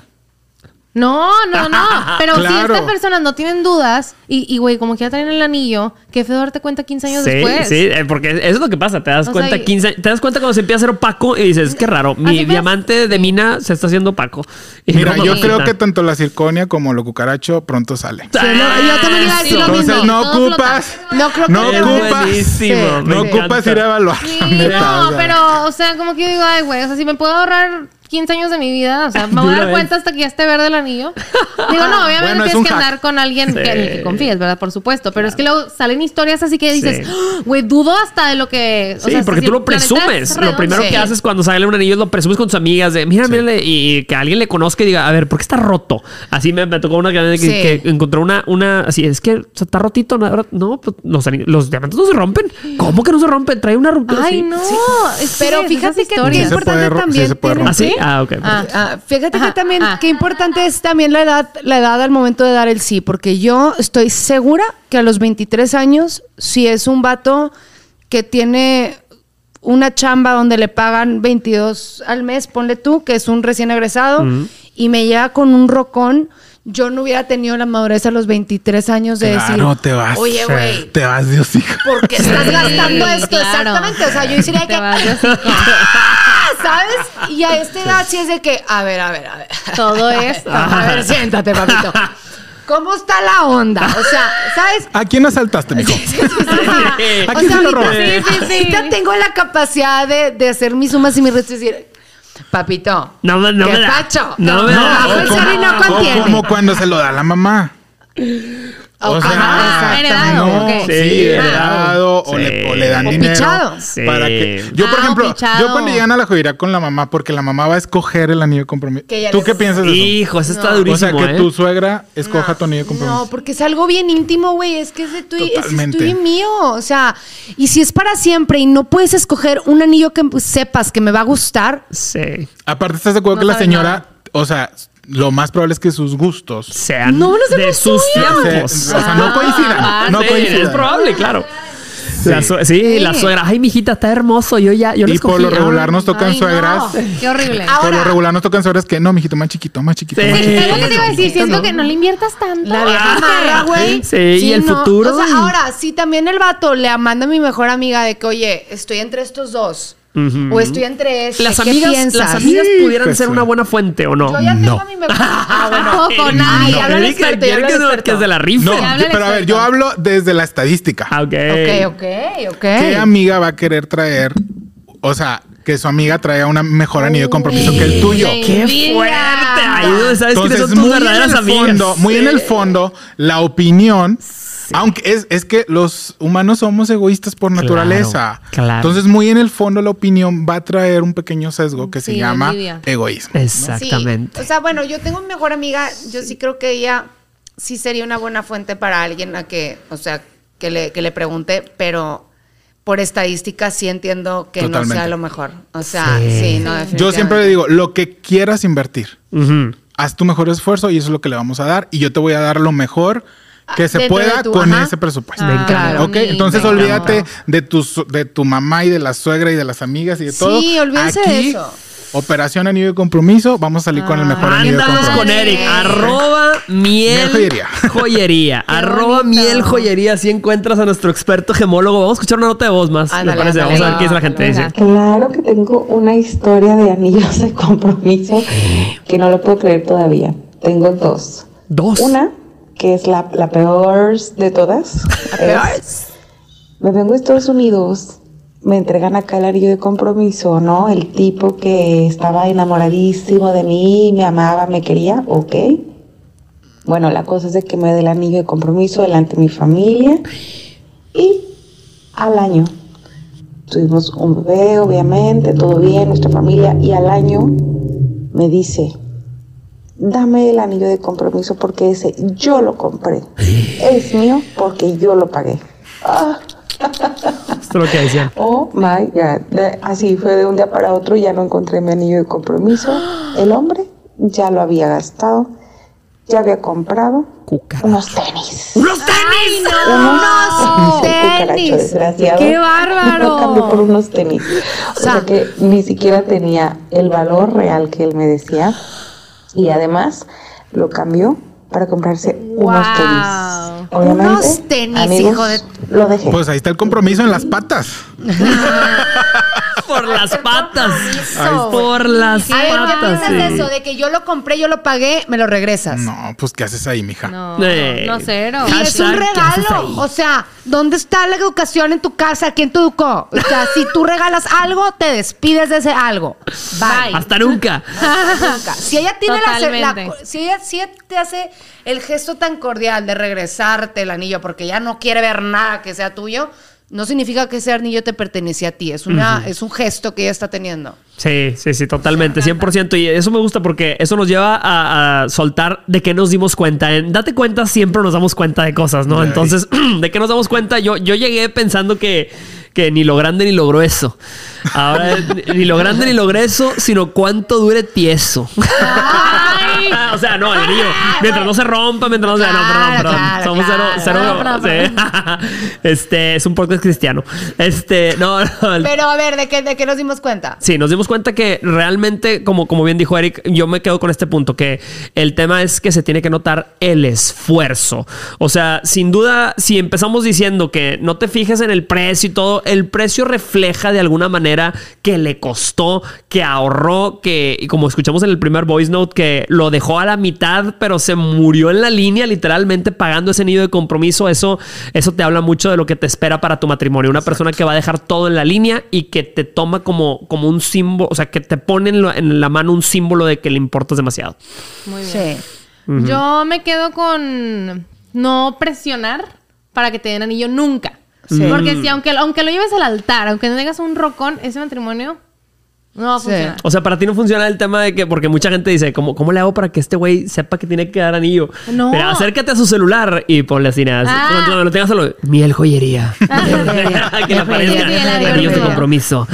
No, no, no. Pero si estas personas no tienen dudas y, y, güey, como que ya traen el anillo, qué feo darte cuenta 15 años Sí, después. sí, eh, porque eso es lo que pasa. Te das O cuenta sea, y- 15, te das cuenta cuando se empieza a hacer opaco y dices, qué raro, mi ves. diamante de mina se está haciendo opaco. Y Mira, no, yo creo que tanto la circonia como lo cucaracho pronto sale. Sí, no, yo también iba a decir lo Entonces no ocupas. No creo que No Es ocupas. No ocupas ir a evaluar. No, o sea. pero, o sea, como que yo digo, ay, güey, o sea, si me puedo ahorrar 15 años de mi vida, o sea, me voy a dar cuenta hasta que ya esté verde el anillo. Digo, no, obviamente Bueno, tienes que hack. andar con alguien que, en el que confíes, ¿verdad? Por supuesto. Pero es que luego salen historias así que dices, Sí. "Ah, güey, dudo hasta de lo que. o Sí, sea, porque si tú lo presumes. Lo primero Sí. que haces cuando sale un anillo es lo presumes con tus amigas de, mira, mírale, y que alguien le conozca y diga, a ver, ¿por qué está roto? Así me, me tocó una que, Sí. que encontró una, una, así, es que o sea, está rotito. No, no, pues, los, los diamantes no se rompen. ¿Cómo que no se rompen? Trae una ruptura Ay, así. no. Pero fíjate que, es importante también puede tener- ¿Ah, ok. Ah. Ah, fíjate Ajá, que también, ah. qué importante es también la edad, la edad al momento de dar el sí, porque yo estoy segura que a los 23 años, si es un vato que tiene una chamba donde le pagan 22 al mes, ponle tú, que es un recién egresado, y me llega con un rocón, yo no hubiera tenido la madurez a los 23 años de Claro, decir, te vas. oye, güey, Te vas, Dios hijo. ¿por qué estás gastando esto? claro. Exactamente, o sea, yo diría Te que... vas. ¿Sabes? Y a esta edad sí es de que, a ver, a ver, a ver. Todo es. A ver, siéntate, papito. ¿Cómo está la onda? O sea, ¿sabes? ¿A quién asaltaste, mijo? ¿A O quién sea, se lo? Sí, sí, sí. ahorita tengo la capacidad de, de hacer mis sumas y mis restos y decir, papito, No, me- no ¿qué me da. pacho? No me No, da. o como- no o contiene. como cuando se lo da la mamá. O sea, Ajá, heredado, no, ok. sí, Sí, heredado, o, sí. le, o le dan O dinero. Para que, yo, por Ah, o ejemplo, pichado. yo cuando llegan a la joyería con la mamá, porque la mamá va a escoger el anillo de compromiso. ¿Tú qué piensas de eso? Hijo, eso está No. O durísimo, sea, que ¿eh? tu suegra escoja tu anillo de compromiso. No, porque es algo bien íntimo, güey. Es que es de tu, es, es Totalmente. tuyo y mío. O sea, y si es para siempre y no puedes escoger un anillo que sepas que me va a gustar, Sí. Aparte, ¿estás de acuerdo No que la señora, nada. o sea, lo más probable es que sus gustos Sean No, no se de sus se- tiempos. o sea, no coincidan. Ah, no Sí, coincidan. Es probable, claro. La su- sí, la suegra. Ay, mijita, está hermoso. Yo ya, yo lo Y por lo regular nos tocan Ay, suegras. no, Qué horrible. Por lo regular nos tocan suegras que no, mijito, más chiquito, más chiquito, Sí. más Sí, chiquito. es lo que te iba a decir. Siento no. que no le inviertas tanto. La vieja güey. Sí, y el futuro, O sea, y- ahora, si también el vato le manda a mi mejor amiga de que, oye, estoy entre estos dos. O estoy entre este. Las ¿qué amigas, piensas? las amigas Sí, pudieran pues, ser sí. una buena fuente o no. Yo ya tengo No. a mi mejor Ah, bueno. Tampoco, nadie. Ay, habla el Quiere que- habla experto. que se la rife. No, pero a ver, yo hablo desde la estadística. Ah, ok. Ok, ok, ok. ¿Qué amiga va a querer traer? O sea, que su amiga traiga una mejor anillo de compromiso que el tuyo. Uy, ¡Qué fuerte! Ahí es sabes Entonces, son tus muy en verdaderas el amigas. fondo, muy en el fondo, la opinión, aunque es, es que los humanos somos egoístas por Claro, naturaleza. claro. Entonces, muy en el fondo, la opinión va a traer un pequeño sesgo que se llama envidia. egoísmo. Exactamente. Sí. O sea, bueno, yo tengo mi mejor amiga, yo sí creo que ella sí sería una buena fuente para alguien a que, o sea, que le, que le pregunte, pero por estadística sí entiendo que no sea lo mejor. O sea, Sí. sí, no, Yo siempre le digo, lo que quieras invertir, haz tu mejor esfuerzo y eso es lo que le vamos a dar. Y yo te voy a dar lo mejor que se pueda tu- con ajá. ese presupuesto. Encanta. Claro. Ok, entonces Me olvídate de tu, su- de tu mamá y de la suegra y de las amigas y de todo. Sí, olvídense de eso. Operación Anillo de Compromiso. Vamos a salir con el mejor anillo de compromiso. con Eric. Arroba miel Miel joyería. joyería. arroba bonito. miel joyería. Así encuentras a nuestro experto gemólogo. Vamos a escuchar una nota de voz más. Ándale, me parece. ándale. Vamos a ver qué dice la gente. Dice. Claro que tengo una historia de anillos de compromiso que no lo puedo creer todavía. Tengo dos. Dos. Una, que es la, la peor de todas. es, me vengo a Estados Unidos, me entregan acá el anillo de compromiso, ¿no? El tipo que estaba enamoradísimo de mí, me amaba, me quería, ok. Bueno, la cosa es de que me dé el anillo de compromiso delante de mi familia y al año Tuvimos un bebé, obviamente, todo bien, nuestra familia, y al año me dice, dame el anillo de compromiso porque ese yo lo compré. Es mío porque yo lo pagué. Ah, Esto es lo que decían. oh my God. Así fue de un día para otro, ya no encontré mi anillo de compromiso. El hombre ya lo había gastado, ya había comprado Cucaracha. unos tenis. ¡Unos tenis! Unos tenis. cucaracho desgraciado. ¡Qué bárbaro! Lo cambió por unos tenis. O sea que ni siquiera tenía el valor real que él me decía. Y además lo cambió para comprarse unos tenis. Obviamente, Unos tenis, amigos, hijo de- Lo dejé. Pues ahí está el compromiso en las patas. Por las patas. Por las A ver, ¿qué patas. piensas de sí. eso? De que yo lo compré, yo lo pagué, me lo regresas. No, pues ¿qué haces ahí, mija? No, Eh. no cero. Y es un Hashtag, ¿qué haces regalo. O sea, ¿dónde está la educación en tu casa? ¿Quién te educó? O sea, si tú regalas algo, te despides de ese algo. Bye. Hasta nunca. Nunca. Si ella tiene la, la- si ella, si ella te hace el gesto tan cordial de regresarte el anillo porque ya no quiere ver nada que sea tuyo, no significa que ese anillo te pertenece a ti. Es una, es un gesto que ella está teniendo. Sí, sí, sí, totalmente, 100%. Y eso me gusta porque eso nos lleva a, a soltar de qué nos dimos cuenta. En date cuenta, siempre nos damos cuenta de cosas, ¿no? Ay. Entonces, ¿de qué nos damos cuenta? Yo, yo llegué pensando que, que ni lo grande ni lo grueso. Ahora, ni lo grande ni lo grueso, sino cuánto dure tieso. O sea, no, el anillo. Mientras no se rompa, mientras no se. no, perdón, Claro, perdón. claro, Somos claro. cero. cero sí. Este es un podcast cristiano. Este, no, no. Pero a ver, ¿de qué, ¿de qué nos dimos cuenta? Sí, nos dimos cuenta que realmente, como, como bien dijo Eric, yo me quedo con este punto, que el tema es que se tiene que notar el esfuerzo. O sea, sin duda, si empezamos diciendo que no te fijes en el precio y todo, el precio refleja de alguna manera que le costó, que ahorró, que, y como escuchamos en el primer voice note, que lo dejó a la mitad, pero se murió en la línea, literalmente pagando ese nido de compromiso. Eso, eso te habla mucho de lo que te espera para tu matrimonio. Una persona que va a dejar todo en la línea y que te toma como, como un símbolo, o sea, que te pone en, lo- en la mano un símbolo de que le importas demasiado. Muy bien. Sí. Yo me quedo con no presionar para que te den anillo nunca. Sí. Porque si aunque, aunque lo lleves al altar, aunque no tengas un rocón, ese matrimonio no va a Sí. funcionar. O sea, para ti no funciona el tema de que, porque mucha gente dice, ¿cómo, cómo le hago para que este güey sepa que tiene que dar anillo? No. Pero acércate a su celular y ponle así, nada. Ah. Cuando, cuando lo tengas solo, miel joyería. que le aparezca anillos de compromiso.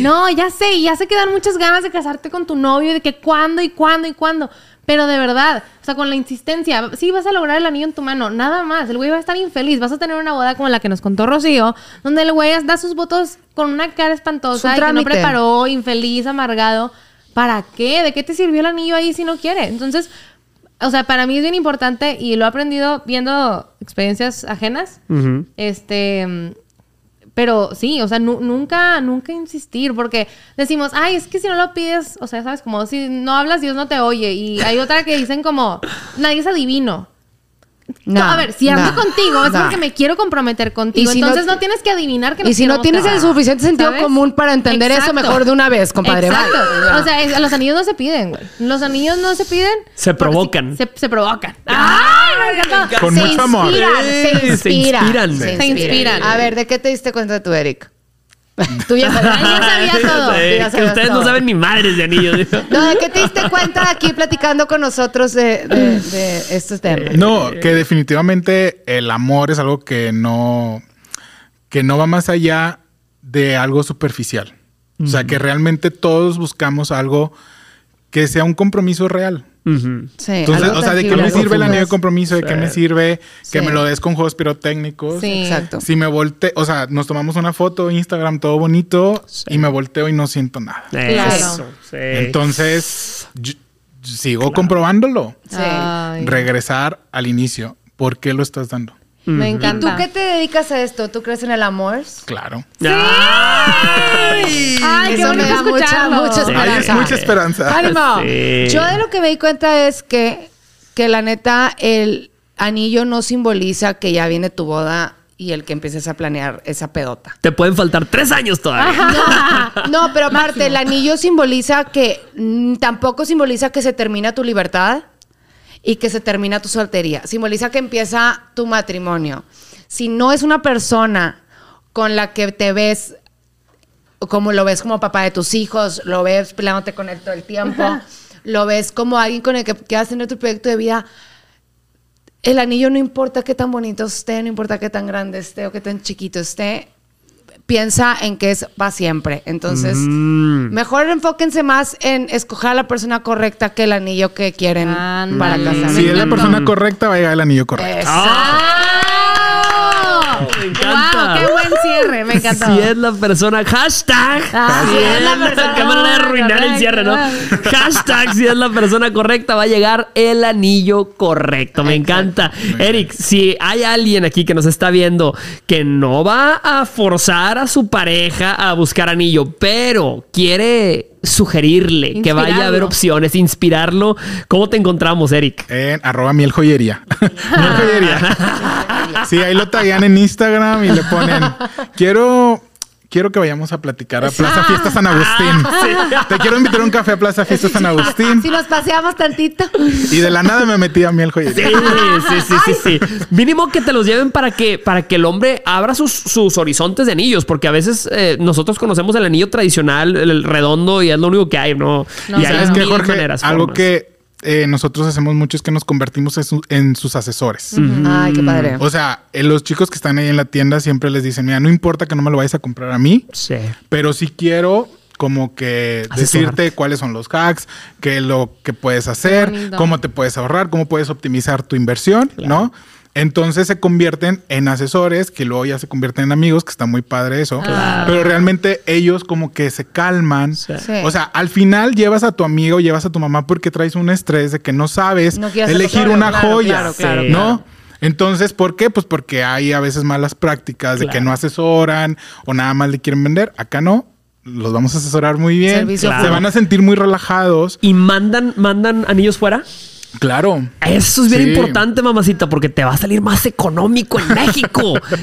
No, ya sé, y ya sé que dan muchas ganas de casarte con tu novio y de que cuándo y cuándo y cuándo. Pero de verdad, o sea, con la insistencia, sí vas a lograr el anillo en tu mano, nada más. El güey va a estar infeliz. Vas a tener una boda como la que nos contó Rocío, donde el güey da sus votos con una cara espantosa y que no preparó, infeliz, amargado. ¿Para qué? ¿De qué te sirvió el anillo ahí si no quiere? Entonces, o sea, para mí es bien importante y lo he aprendido viendo experiencias ajenas. Ujú. Este, mm, pero sí, o sea, nu- nunca, nunca insistir, porque decimos, ay, es que si no lo pides, o sea, sabes, como si no hablas, Dios no te oye. Y hay otra que dicen como, nadie es adivino. No, a ver, si ando no, contigo es no. porque me quiero comprometer contigo. Si Entonces no, tienes que adivinar que Y si no tienes el suficiente sentido ¿sabes? común para entender eso mejor de una vez, compadre. Exacto. Bye. O sea, es- los anillos no se piden, güey. Los anillos no se piden. Se provocan. Se, se provocan. ¡Ay, me! Con se mucho amor. inspiran, Sí, se se inspiran. inspiran. Se inspiran. A ver, ¿de qué te diste cuenta tú, Eric? tú ya Ya sabía todo. Sí, Ya que sabías ustedes no saben ni madres de anillos. No, ¿de qué te diste cuenta aquí platicando con nosotros de, de- de estos temas? No, que definitivamente el amor es algo que no, que no va más allá de algo superficial. O sea, que realmente todos buscamos algo que sea un compromiso real. Sí, Entonces, algo o sea, ¿de qué me sirve el anillo de compromiso? ¿De qué me sirve que Sí. me lo des con juegos pirotécnicos? Sí. Exacto. Si me volteo, o sea, nos tomamos una foto, Instagram, todo bonito, y me volteo y no siento nada. Eso, sí. Entonces, yo- yo sigo comprobándolo. Sí. Ay, Regresar al inicio. ¿Por qué lo estás dando? Me ¿Y encanta. tú qué te dedicas a esto? ¿Tú crees en el amor? Claro. ¡Ay! Ay, qué Eso me da mucha, escucharlo. mucha Hay esperanza. mucha esperanza. ¡Ánimo! Sí. Yo de lo que me di cuenta es que, que la neta, el anillo no simboliza que ya viene tu boda y el que empieces a planear esa pedota. Te pueden faltar tres años todavía. No, pero aparte, el anillo simboliza que mm, tampoco simboliza que se termina tu libertad y que se termina tu soltería. Simboliza que empieza tu matrimonio. Si no es una persona con la que te ves como lo ves como papá de tus hijos, lo ves peleándote con él todo el tiempo, lo ves como alguien con el que quieras tener tu proyecto de vida. El anillo no importa qué tan bonito esté, no importa qué tan grande esté o qué tan chiquito esté, piensa en que es para siempre. Entonces, Mm. mejor enfóquense más en escoger a la persona correcta que el anillo que quieren para casarse. Si es la persona correcta, va a llegar el anillo correcto. Me encanta. ¡Wow! ¡Qué buen cierre! Me encantó. Si es la persona, hashtag. Ah, si si es es la persona. Qué manera de arruinar el cierre, ¿no? Hashtag, si es la persona correcta, va a llegar el anillo correcto. Me encanta. Eric, si hay alguien aquí que nos está viendo que no va a forzar a su pareja a buscar anillo, pero quiere sugerirle que vaya a ver opciones, inspirarlo, ¿cómo te encontramos, Eric? En arroba miel joyería. miel joyería. Sí, ahí lo taguean en Instagram y le ponen, quiero, quiero que vayamos a platicar a Plaza Fiesta San Agustín. Te quiero invitar a un café a Plaza Fiesta San Agustín. Si nos paseamos tantito. Y de la nada me metí a miel joyería. Sí, sí, sí, sí, sí. Mínimo que te los lleven para que, para que el hombre abra sus, sus horizontes de anillos, porque a veces eh, nosotros conocemos el anillo tradicional, el, el redondo, y es lo único que hay, ¿no? No, y hay ¿Sabes qué, Jorge? maneras, Algo que eh, nosotros hacemos mucho es que nos convertimos en, su- en sus asesores. Ay, qué padre. O sea, eh, los chicos que están ahí en la tienda siempre les dicen, mira, no importa que no me lo vayas a comprar a mí, Sí. pero sí quiero como que Asesorarte. decirte cuáles son los hacks, qué es lo que puedes hacer, cómo te puedes ahorrar, cómo puedes optimizar tu inversión, ¿no? Entonces se convierten en asesores que luego ya se convierten en amigos, que está muy padre eso. Pero realmente ellos como que se calman. Sí. Sí. O sea, al final llevas a tu amigo, llevas a tu mamá porque traes un estrés de que no sabes No elegir una claro, joya, claro, claro, ¿no? claro. Entonces, ¿por qué? Pues porque hay a veces malas prácticas de que no asesoran o nada más le quieren vender. Acá no. Los vamos a asesorar muy bien. Servicio Se van a sentir muy relajados. ¿Y mandan, mandan anillos fuera? Claro. Eso es bien Sí. importante, mamacita, porque te va a salir más económico en México. que te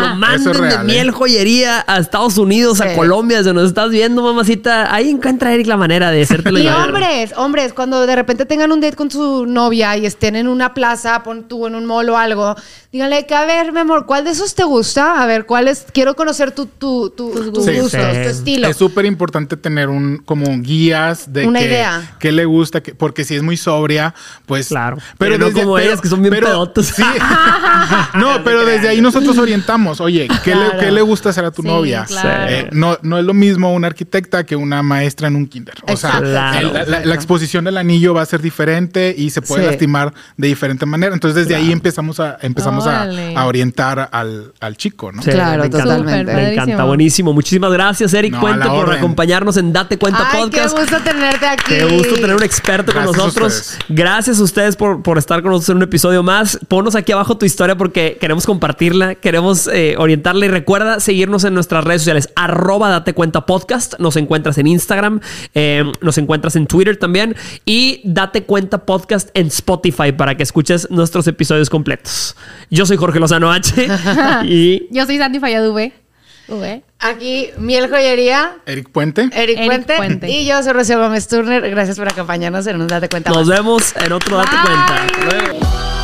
lo manden de real, miel ¿eh? joyería a Estados Unidos, a. Colombia, desde nos estás viendo, mamacita. Ahí encuentra Eric la manera de hacértelo Y hombres, hombres, cuando de repente tengan un date con su novia y estén en una plaza, pon tú en un mall o algo, díganle que a ver, mi amor, ¿cuál de esos te gusta? A ver, ¿cuál es? Quiero conocer tu, tu, tu- tus Sí. gustos, Sí. tu estilo. Es súper importante tener un como guías de Una que, idea. qué le gusta, que, porque si es muy sobria, pues Claro. Pero no como ellas, que son bien pedotas. Sí. no, pero desde ahí nosotros orientamos. Oye, ¿qué, Claro. le, qué le gusta hacer a tu Sí, novia? claro. Eh, no, no es lo mismo una arquitecta que una maestra en un kinder. O sea, Exacto. Claro. el- la, la exposición del anillo va a ser diferente y se puede Sí. lastimar de diferente manera. Entonces desde ahí empezamos a empezamos a, orientar al, al chico, ¿no? Sí, Claro, me encanta. totalmente. Me encanta, buenísimo. Muchísimas gracias, Eric No, Puente, por acompañarnos en Date Cuenta Ay, Podcast. qué gusto tenerte aquí. Qué gusto tener un experto con Gracias a nosotros. ustedes. Gracias a ustedes por, por estar con nosotros en un episodio más. Ponos aquí abajo tu historia porque queremos compartirla, queremos eh, orientarla y recuerda seguirnos en nuestras redes sociales. Arroba Date Cuenta Podcast. Nos encuentras en Instagram, eh, nos encuentras en Twitter también y Date Cuenta Podcast en Spotify para que escuches nuestros episodios completos. Yo soy Jorge Lozano H y Yo soy Sandy Fallado Aquí, Miel Joyería, Eric Puente. Eric, Eric Puente, y yo soy Rocío Gómez Turner. Gracias por acompañarnos en un Date Cuenta nos más. vemos en otro Date Bye. Cuenta. Luego.